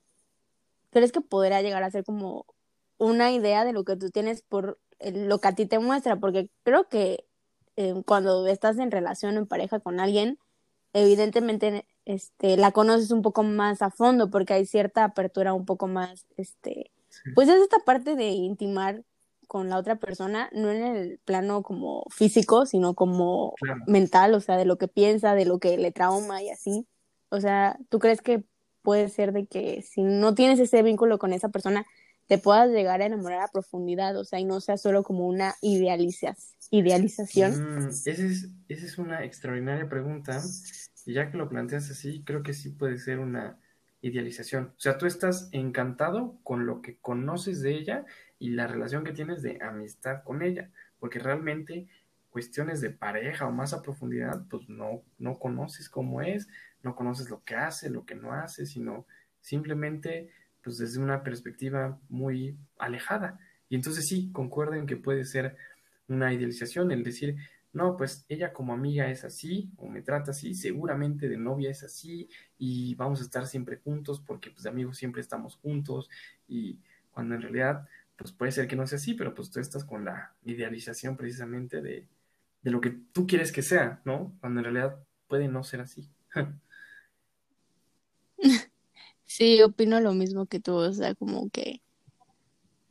[SPEAKER 1] ¿Crees que podrá llegar a ser como una idea de lo que tú tienes por lo que a ti te muestra? Porque creo que eh, cuando estás en relación en pareja con alguien, evidentemente este, la conoces un poco más a fondo porque hay cierta apertura un poco más, este, pues es esta parte de intimar con la otra persona, no en el plano como físico, sino como mental, o sea, de lo que piensa, de lo que le trauma y así. O sea, ¿tú crees que puede ser de que si no tienes ese vínculo con esa persona, te puedas llegar a enamorar a profundidad, o sea, y no sea solo como una idealización.
[SPEAKER 2] Mm, esa, es, esa es una extraordinaria pregunta, y ya que lo planteas así, creo que sí puede ser una idealización. O sea, tú estás encantado con lo que conoces de ella y la relación que tienes de amistad con ella, porque realmente cuestiones de pareja o más a profundidad, pues no, no conoces cómo es, no conoces lo que hace, lo que no hace, sino simplemente pues desde una perspectiva muy alejada. Y entonces sí, concuerden que puede ser una idealización el decir, no, pues ella como amiga es así, o me trata así, seguramente de novia es así, y vamos a estar siempre juntos porque pues de amigos siempre estamos juntos, y cuando en realidad pues puede ser que no sea así, pero pues tú estás con la idealización precisamente de, de lo que tú quieres que sea, ¿no? Cuando en realidad puede no ser así.
[SPEAKER 1] Sí, opino lo mismo que tú, o sea, como que,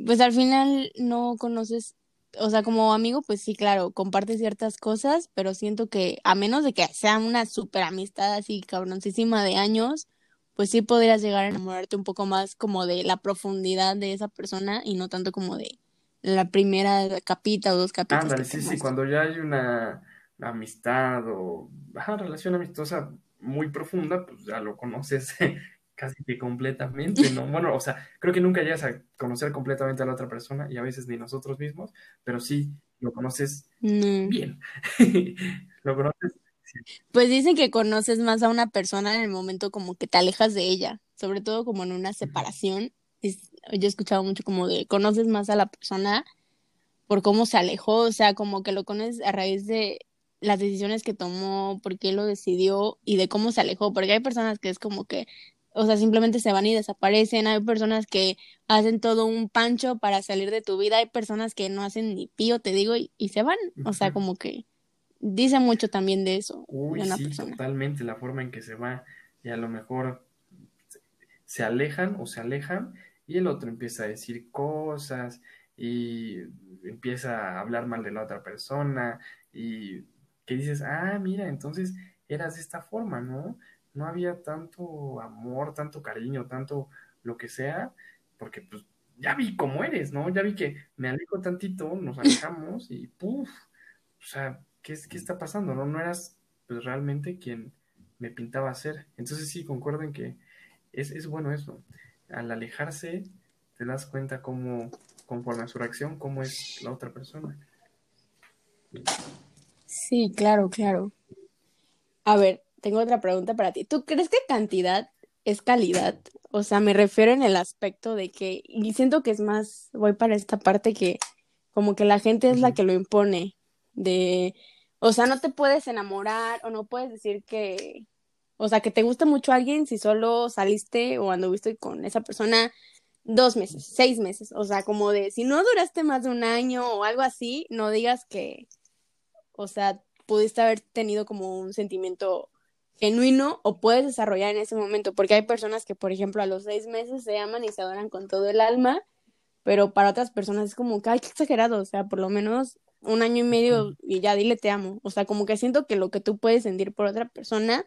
[SPEAKER 1] pues al final no conoces, o sea, como amigo, pues sí, claro, comparte ciertas cosas, pero siento que a menos de que sea una super amistad así cabroncísima de años, pues sí podrías llegar a enamorarte un poco más como de la profundidad de esa persona y no tanto como de la primera capita o dos capitas.
[SPEAKER 2] Ándale, sí, sí, cuando ya hay una amistad o relación amistosa muy profunda, pues ya lo conoces casi que completamente, ¿no? Bueno, o sea, creo que nunca llegas a conocer completamente a la otra persona y a veces ni nosotros mismos, pero sí lo conoces bien. lo conoces.
[SPEAKER 1] Pues dicen que conoces más a una persona en el momento como que te alejas de ella, sobre todo como en una separación. yo he escuchado mucho como de conoces más a la persona por cómo se alejó, o sea, como que lo conoces a raíz de las decisiones que tomó, por qué lo decidió y de cómo se alejó, porque hay personas que es como que o sea, simplemente se van y desaparecen. Hay personas que hacen todo un pancho para salir de tu vida. Hay personas que no hacen ni pío, te digo, y, se van. O sea, como que dice mucho también de eso.
[SPEAKER 2] Uy, sí, totalmente, la forma en que se va. Y a lo mejor se alejan o se alejan y el otro empieza a decir cosas y empieza a hablar mal de la otra persona y que dices, ah, mira, entonces eras de esta forma, ¿no? no había tanto amor, tanto cariño, tanto lo que sea, porque pues ya vi cómo eres, ¿no? Ya vi que me alejo tantito, nos alejamos y puf, o sea, ¿qué, qué está pasando? No, no eras pues realmente quien me pintaba ser. Entonces sí, concuerdo en que es, es bueno eso. Al alejarse, te das cuenta cómo, conforme a su reacción, cómo es la otra persona.
[SPEAKER 1] Sí, claro, claro. A ver, tengo otra pregunta para ti. ¿Tú crees que cantidad es calidad? O sea, me refiero en el aspecto de que, y siento que es más, voy para esta parte que como que la gente es la que lo impone, de, o sea, no te puedes enamorar o no puedes decir que, o sea, que te gusta mucho alguien si solo saliste o anduviste con esa persona dos meses, seis meses, o sea, como de, si no duraste más de un año o algo así, no digas que, o sea, pudiste haber tenido como un sentimiento genuino o puedes desarrollar en ese momento, porque hay personas que, por ejemplo, a los seis meses se aman y se adoran con todo el alma, pero para otras personas es como que, ay, qué exagerado, o sea, por lo menos un año y medio y ya dile te amo, o sea, como que siento que lo que tú puedes sentir por otra persona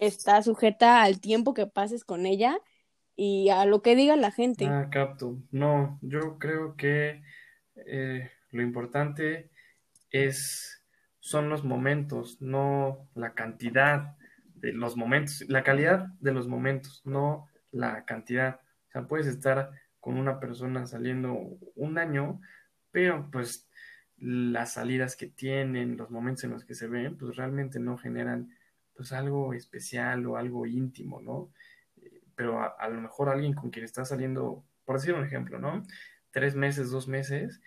[SPEAKER 1] está sujeta al tiempo que pases con ella y a lo que diga la gente.
[SPEAKER 2] Ah, capto. No, yo creo que eh, lo importante es son los momentos, no la cantidad de los momentos, la calidad de los momentos, no la cantidad. O sea, puedes estar con una persona saliendo un año, pero pues las salidas que tienen, los momentos en los que se ven, pues realmente no generan pues algo especial o algo íntimo, ¿no? Pero a, lo mejor alguien con quien está saliendo, por decir un ejemplo, ¿no? Tres meses, dos meses,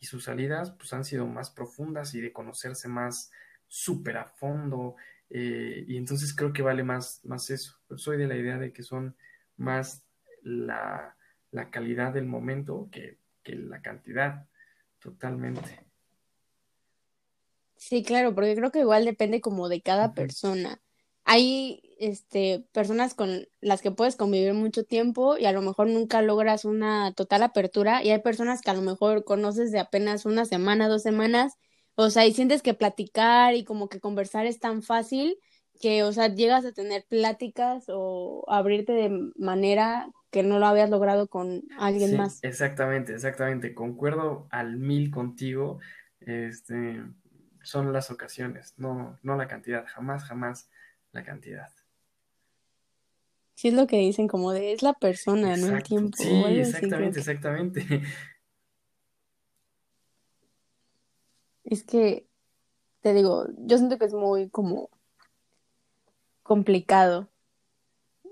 [SPEAKER 2] y sus salidas pues han sido más profundas y de conocerse más súper a fondo eh, y entonces creo que vale más, más eso. soy de la idea de que son más la, calidad del momento que, la cantidad, totalmente.
[SPEAKER 1] Sí, claro, porque creo que igual depende como de cada persona. hay este, personas con las que puedes convivir mucho tiempo y a lo mejor nunca logras una total apertura y hay personas que a lo mejor conoces de apenas una semana, dos semanas, o sea, y sientes que platicar y como que conversar es tan fácil que, o sea, llegas a tener pláticas o abrirte de manera que no lo habías logrado con alguien
[SPEAKER 2] Sí,
[SPEAKER 1] más.
[SPEAKER 2] exactamente, exactamente. Concuerdo al mil contigo. Este, son las ocasiones, no, no la cantidad, jamás, jamás la cantidad.
[SPEAKER 1] Sí es lo que dicen como de es la persona, no el tiempo
[SPEAKER 2] sí, exactamente,
[SPEAKER 1] que.
[SPEAKER 2] exactamente.
[SPEAKER 1] Es que, te digo, yo siento que es muy como complicado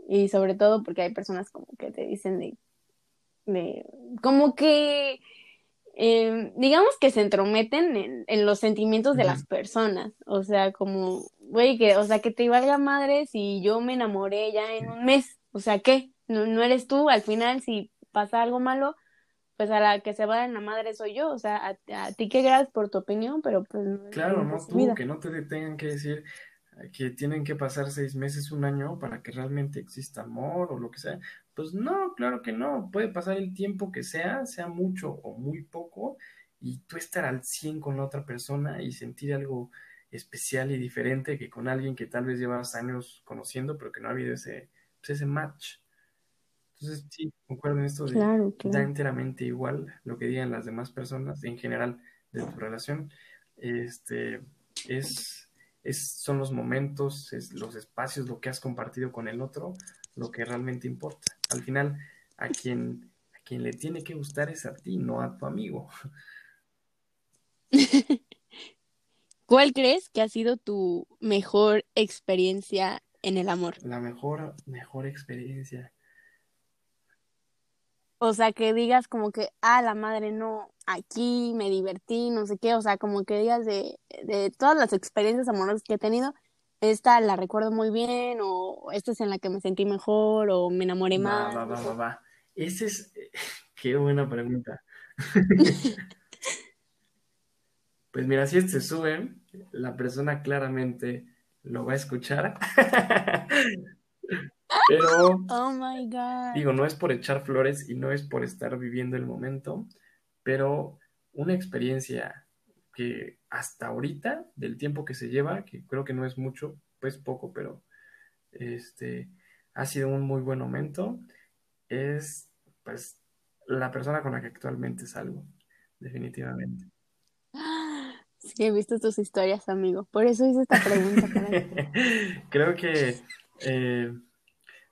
[SPEAKER 1] y sobre todo porque hay personas como que te dicen de, de como que, eh, digamos que se entrometen en, en los sentimientos de las personas, o sea, como, güey, que, o sea, que te valga madre si yo me enamoré ya en un mes, o sea, ¿qué? No, no eres tú, al final si pasa algo malo, pues a la que se va en la madre soy yo, o sea, a, a ti que gracias por tu opinión, pero pues
[SPEAKER 2] Claro,
[SPEAKER 1] no
[SPEAKER 2] tú,
[SPEAKER 1] vida.
[SPEAKER 2] que no te tengan que decir eh, que tienen que pasar seis meses, un año para que realmente exista amor o lo que sea. Pues no, claro que no. Puede pasar el tiempo que sea, sea mucho o muy poco, y tú estar al 100 con la otra persona y sentir algo especial y diferente que con alguien que tal vez llevas años conociendo, pero que no ha habido ese, pues, ese match. Entonces, sí, concuerdo en esto de
[SPEAKER 1] Claro,
[SPEAKER 2] da enteramente igual lo que digan las demás personas en general de tu relación. Este es, es son los momentos, es los espacios, lo que has compartido con el otro, lo que realmente importa. Al final, a quien, a quien le tiene que gustar es a ti, no a tu amigo.
[SPEAKER 1] ¿Cuál crees que ha sido tu mejor experiencia en el amor?
[SPEAKER 2] La mejor, mejor experiencia.
[SPEAKER 1] O sea, que digas como que, ah, la madre, no, aquí me divertí, no sé qué, o sea, como que digas de, de todas las experiencias amorosas que he tenido, esta la recuerdo muy bien, o esta es en la que me sentí mejor, o me enamoré más,
[SPEAKER 2] va, va, va, va. Ese es, qué buena pregunta. Pues mira, si este sube, la persona claramente lo va a escuchar. Pero
[SPEAKER 1] Oh my God.
[SPEAKER 2] digo, no es por echar flores y no es por estar viviendo el momento, pero una experiencia que hasta ahorita, del tiempo que se lleva, que creo que no es mucho, pues poco, pero este ha sido un muy buen momento, es pues la persona con la que actualmente salgo, definitivamente.
[SPEAKER 1] Sí, he visto tus historias, amigo. Por eso hice esta pregunta para.
[SPEAKER 2] Creo que, eh,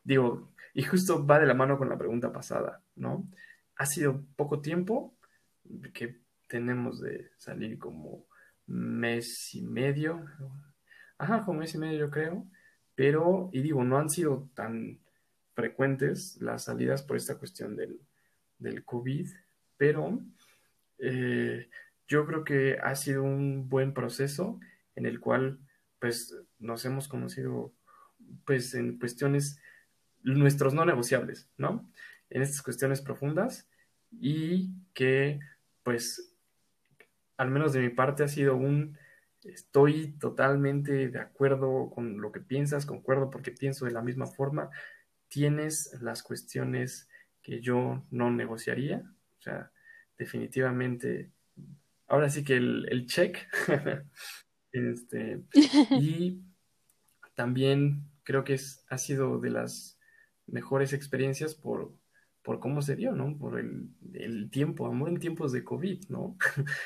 [SPEAKER 2] digo, y justo va de la mano con la pregunta pasada, ¿no? Ha sido poco tiempo que tenemos de salir como mes y medio, ajá, como mes y medio yo creo, pero, y digo, no han sido tan frecuentes las salidas por esta cuestión del, del COVID, pero eh, yo creo que ha sido un buen proceso en el cual pues nos hemos conocido pues en cuestiones nuestros no negociables, ¿no? En estas cuestiones profundas y que pues al menos de mi parte ha sido un estoy totalmente de acuerdo con lo que piensas, concuerdo porque pienso de la misma forma, tienes las cuestiones que yo no negociaría, o sea, definitivamente ahora sí que el, el check. este, y también creo que es, ha sido de las mejores experiencias por, por cómo se dio, ¿no? Por el, el tiempo, amor en tiempos de COVID, ¿no?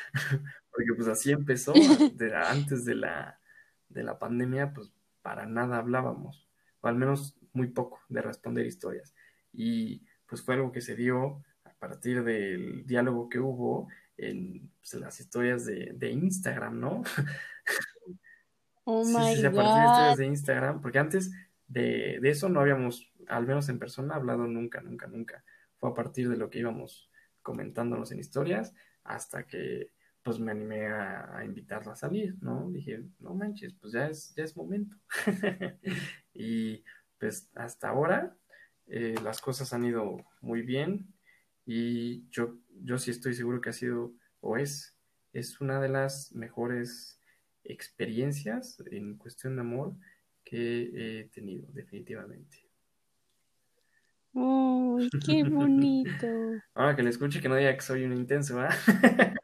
[SPEAKER 2] Porque pues así empezó, de, antes de la, de la pandemia, pues para nada hablábamos, o al menos muy poco de responder historias. Y pues fue algo que se dio a partir del diálogo que hubo en pues, las historias de, de Instagram, ¿no?
[SPEAKER 1] Oh
[SPEAKER 2] Sí, sí,
[SPEAKER 1] my
[SPEAKER 2] sí, a partir de historias de Instagram, porque antes de, de eso no habíamos, al menos en persona, hablado nunca, nunca, nunca. Fue a partir de lo que íbamos comentándonos en historias hasta que pues me animé a, invitarla a salir, ¿no? Dije, no manches, pues ya es, ya es momento. Y pues hasta ahora eh, las cosas han ido muy bien y yo, yo sí estoy seguro que ha sido o es, es una de las mejores experiencias en cuestión de amor que he tenido, definitivamente.
[SPEAKER 1] ¡Uy, qué bonito!
[SPEAKER 2] Ahora que le escuche que no diga que soy un intenso, ¿verdad?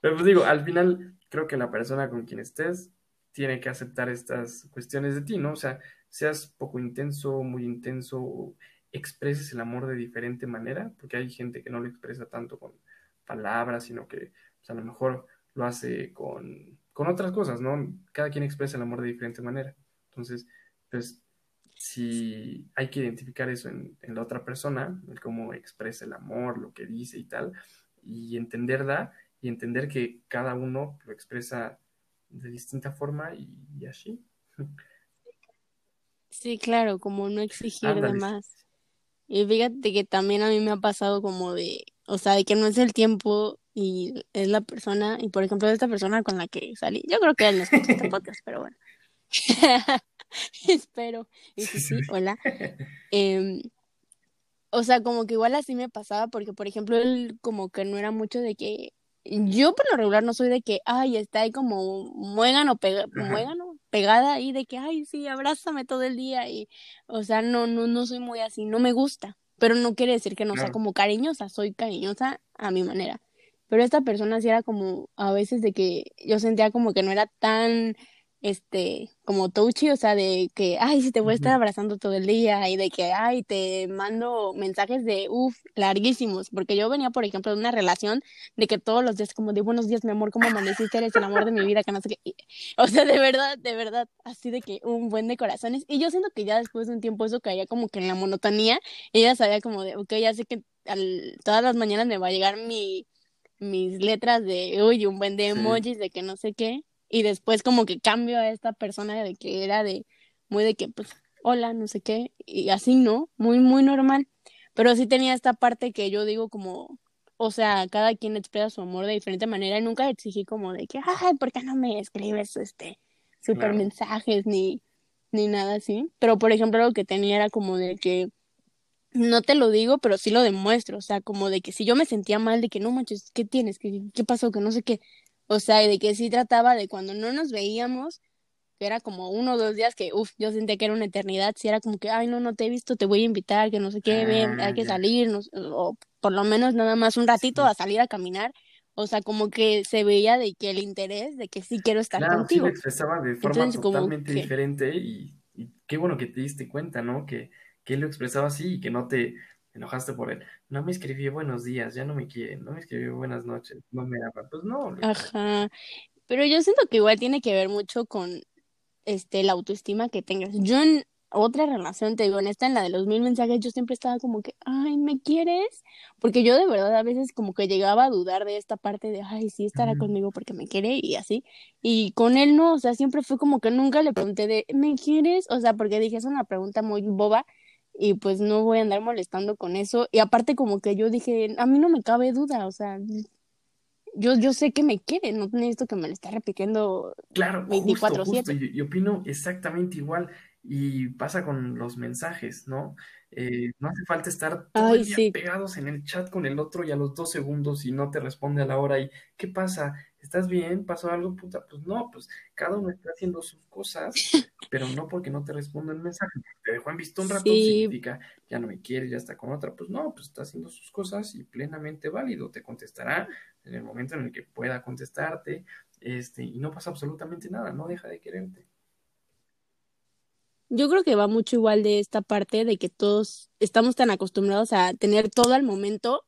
[SPEAKER 2] Pero pues digo, al final creo que la persona con quien estés tiene que aceptar estas cuestiones de ti, ¿no? O sea, seas poco intenso, muy intenso, expreses el amor de diferente manera, porque hay gente que no lo expresa tanto con palabras, sino que pues, a lo mejor lo hace con, con otras cosas, ¿no? Cada quien expresa el amor de diferente manera. Entonces, pues si hay que identificar eso en, la otra persona, el cómo expresa el amor, lo que dice y tal, y entenderla y entender que cada uno lo expresa de distinta forma y, así.
[SPEAKER 1] Sí, claro, como no exigir de más. Y fíjate que también a mí me ha pasado como de, o sea, de que no es el tiempo y es la persona, y por ejemplo, esta persona con la que salí, yo creo que él no escucha este podcast, pero bueno. Espero. Y sí, sí, hola. Em, o sea, como que igual así me pasaba, porque por ejemplo, él como que no era mucho de que. Yo por lo regular no soy de que, ay, está ahí como muégano, pega, muégano, pegada ahí de que, ay, sí, abrázame todo el día. Y, o sea, no, no, no soy muy así, no me gusta. Pero no quiere decir que no sea como cariñosa, soy cariñosa a mi manera. Pero esta persona sí era como, a veces de que yo sentía como que no era tan este, como touchy, o sea, de que, ay, si te voy a estar abrazando todo el día y de que, ay, te mando mensajes de, uff, larguísimos, porque yo venía, por ejemplo, de una relación de que todos los días como de buenos días, mi amor, ¿cómo amaneciste? Eres el amor de mi vida, que no sé qué. o sea, de verdad, de verdad, así de que un buen de corazones. Y yo siento que ya después de un tiempo eso caía como que en la monotonía, ella sabía como de, ok, ya sé que todas las mañanas me va a llegar mi mis letras de, uy, un buen de emojis, de que no sé qué, y después como que cambio a esta persona de que era de muy de que pues hola, no sé qué, y así, ¿no? Muy, muy normal. Pero sí tenía esta parte que yo digo como, o sea, cada quien expresa su amor de diferente manera y nunca exigí como de que, ay, ¿por qué no me escribes este super mensajes ni, ni nada así? Pero por ejemplo lo que tenía era como de que no te lo digo, pero sí lo demuestro, o sea, como de que si yo me sentía mal de que no manches, ¿qué tienes? ¿Qué, qué pasó? Que no sé qué. O sea, de que sí trataba de cuando no nos veíamos, que era como uno o dos días que, uff, yo sentía que era una eternidad, si era como que, ay, no, no te he visto, te voy a invitar, que no sé qué, ven, hay ah, que salir, o por lo menos nada más un ratito a salir a caminar. O sea, como que se veía de que el interés de que sí quiero estar
[SPEAKER 2] claro,
[SPEAKER 1] contigo.
[SPEAKER 2] Sí lo expresaba de forma totalmente diferente y, y, qué bueno que te diste cuenta, ¿no? Que, que él lo expresaba así y que no te, enojaste por él. No me escribió buenos días, ya no me quiere, no me escribió buenas noches, no me habla. Pues no.
[SPEAKER 1] Ajá. Pero yo siento que igual tiene que ver mucho con este la autoestima que tengas. Yo en otra relación, te digo, en esta, en la de los mil mensajes, yo siempre estaba como que, ay, ¿me quieres? Porque yo de verdad a veces como que llegaba a dudar de esta parte de, ay, sí estará conmigo porque me quiere y así. Y con él no, o sea, siempre fue como que nunca le pregunté de, ¿me quieres? O sea, porque dije, es una pregunta muy boba y pues no voy a andar molestando con eso. Y aparte como que yo dije, a mí no me cabe duda, o sea, yo, yo sé que me quiere, no necesito que me lo esté repitiendo
[SPEAKER 2] claro, 24 justo, justo. Yo, opino exactamente igual y pasa con los mensajes, ¿no? Eh, no hace falta estar todo pegados en el chat con el otro y a los dos segundos y no te responde a la hora y ¿qué pasa? ¿Estás bien? ¿Pasó algo? Puta, pues no, pues cada uno está haciendo sus cosas, pero no porque no te responda el mensaje. Te dejó en visto un rato, significa ya no me quiere, ya está con otra. Pues no, pues está haciendo sus cosas y plenamente válido. Te contestará en el momento en el que pueda contestarte, este, y no pasa absolutamente nada, no deja de quererte.
[SPEAKER 1] Yo creo que va mucho igual de esta parte de que todos estamos tan acostumbrados a tener todo al momento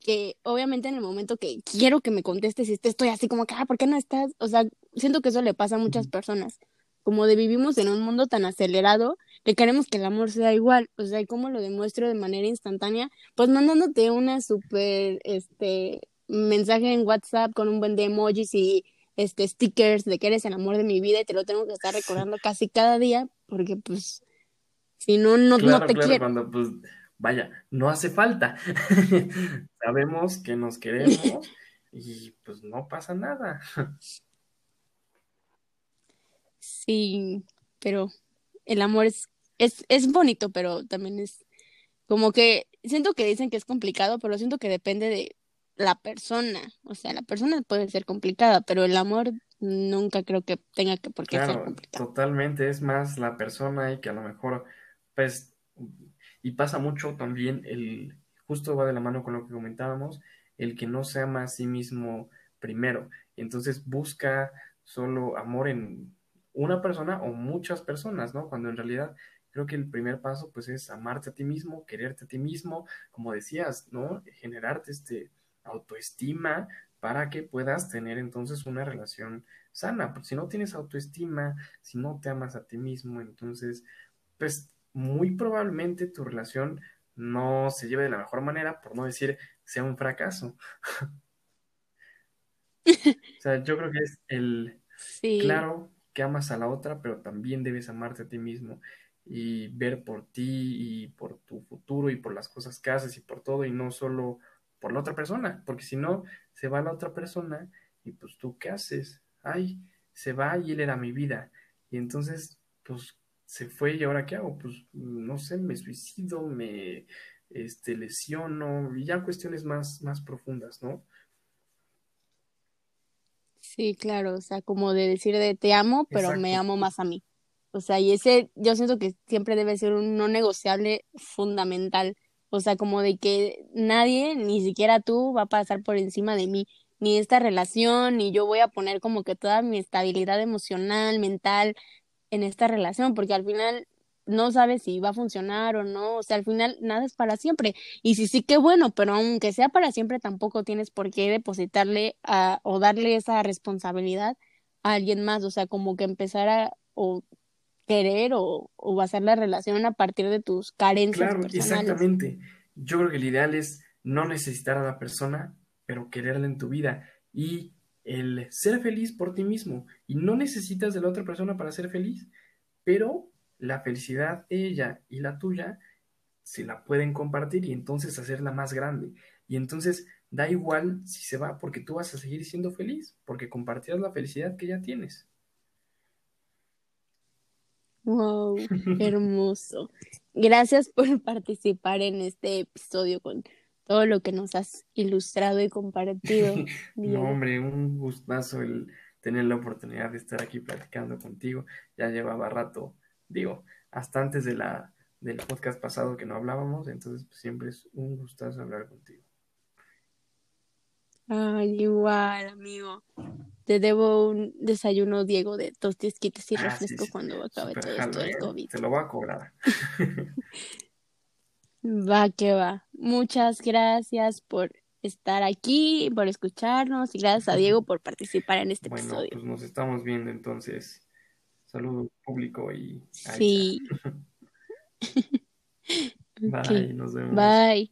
[SPEAKER 1] que obviamente en el momento que quiero que me contestes y estoy así como que, ah, ¿por qué no estás? O sea, siento que eso le pasa a muchas personas, como de vivimos en un mundo tan acelerado que queremos que el amor sea igual, o sea, ¿y cómo lo demuestro de manera instantánea? Pues mandándote una súper, este, mensaje en WhatsApp con un buen de emojis y este stickers de que eres el amor de mi vida y te lo tengo que estar recordando casi cada día porque pues si no no, no te
[SPEAKER 2] claro, cuando pues vaya, no hace falta. Sabemos que nos queremos y pues no pasa nada.
[SPEAKER 1] Sí, pero el amor es, es, es bonito, pero también es como que siento que dicen que es complicado, pero siento que depende de la persona. O sea, la persona puede ser complicada, pero el amor nunca creo que tenga que por qué ser
[SPEAKER 2] Claro,
[SPEAKER 1] complicado.
[SPEAKER 2] totalmente, es más la persona y que a lo mejor, pues, y pasa mucho también el, justo va de la mano con lo que comentábamos, el que no se ama a sí mismo primero. Entonces busca solo amor en una persona o muchas personas, ¿no? Cuando en realidad creo que el primer paso, pues, es amarte a ti mismo, quererte a ti mismo, como decías, ¿no? Generarte este autoestima para que puedas tener entonces una relación sana, porque si no tienes autoestima, si no te amas a ti mismo, entonces, pues muy probablemente tu relación no se lleve de la mejor manera, por no decir sea un fracaso. O sea, yo creo que es el
[SPEAKER 1] Sí,
[SPEAKER 2] claro que amas a la otra, pero también debes amarte a ti mismo y ver por ti y por tu futuro y por las cosas que haces y por todo y no solo por la otra persona, porque si no, se va la otra persona y pues tú qué haces? Ay, se va y él era mi vida. Y entonces, pues se fue y ahora qué hago? Pues no sé, me suicido, me este lesiono y ya cuestiones más más profundas, ¿no?
[SPEAKER 1] sí, claro, o sea, como de decir de te amo, pero me amo más a mí. O sea, y ese yo siento que siempre debe ser un no negociable fundamental. O sea, como de que nadie, ni siquiera tú, va a pasar por encima de mí, ni esta relación, ni yo voy a poner como que toda mi estabilidad emocional, mental en esta relación, porque al final no sabes si va a funcionar o no, o sea, al final nada es para siempre. Y si sí, qué bueno, pero aunque sea para siempre, tampoco tienes por qué depositarle a, o darle esa responsabilidad a alguien más, o sea, como que empezar a o querer o, o basar la relación a partir de tus carencias
[SPEAKER 2] Claro,
[SPEAKER 1] personales.
[SPEAKER 2] exactamente. Yo creo que el ideal es no necesitar a la persona, pero quererla en tu vida y el ser feliz por ti mismo. Y no necesitas de la otra persona para ser feliz, pero la felicidad de ella y la tuya se la pueden compartir y entonces hacerla más grande. Y entonces da igual si se va, porque tú vas a seguir siendo feliz, porque compartirás la felicidad que ya tienes.
[SPEAKER 1] Wow, hermoso. Gracias por participar en este episodio con todo lo que nos has ilustrado y compartido,
[SPEAKER 2] No, hombre, un gustazo el tener la oportunidad de estar aquí platicando contigo. Ya llevaba rato, digo, hasta antes de la, del podcast pasado que no hablábamos, entonces pues, siempre es un gustazo hablar contigo.
[SPEAKER 1] Ay, igual, amigo. Te debo un desayuno, Diego, de tostisquites y
[SPEAKER 2] Ah, sí,
[SPEAKER 1] refresco
[SPEAKER 2] sí,
[SPEAKER 1] cuando acabe todo esto del
[SPEAKER 2] ¿eh?
[SPEAKER 1] COVID.
[SPEAKER 2] Te lo voy a cobrar.
[SPEAKER 1] Va que va. Muchas gracias por estar aquí, por escucharnos y gracias a Diego por participar en este
[SPEAKER 2] Bueno,
[SPEAKER 1] episodio.
[SPEAKER 2] pues nos estamos viendo entonces. Saludos público y.
[SPEAKER 1] Sí.
[SPEAKER 2] Bye, nos vemos.
[SPEAKER 1] Bye.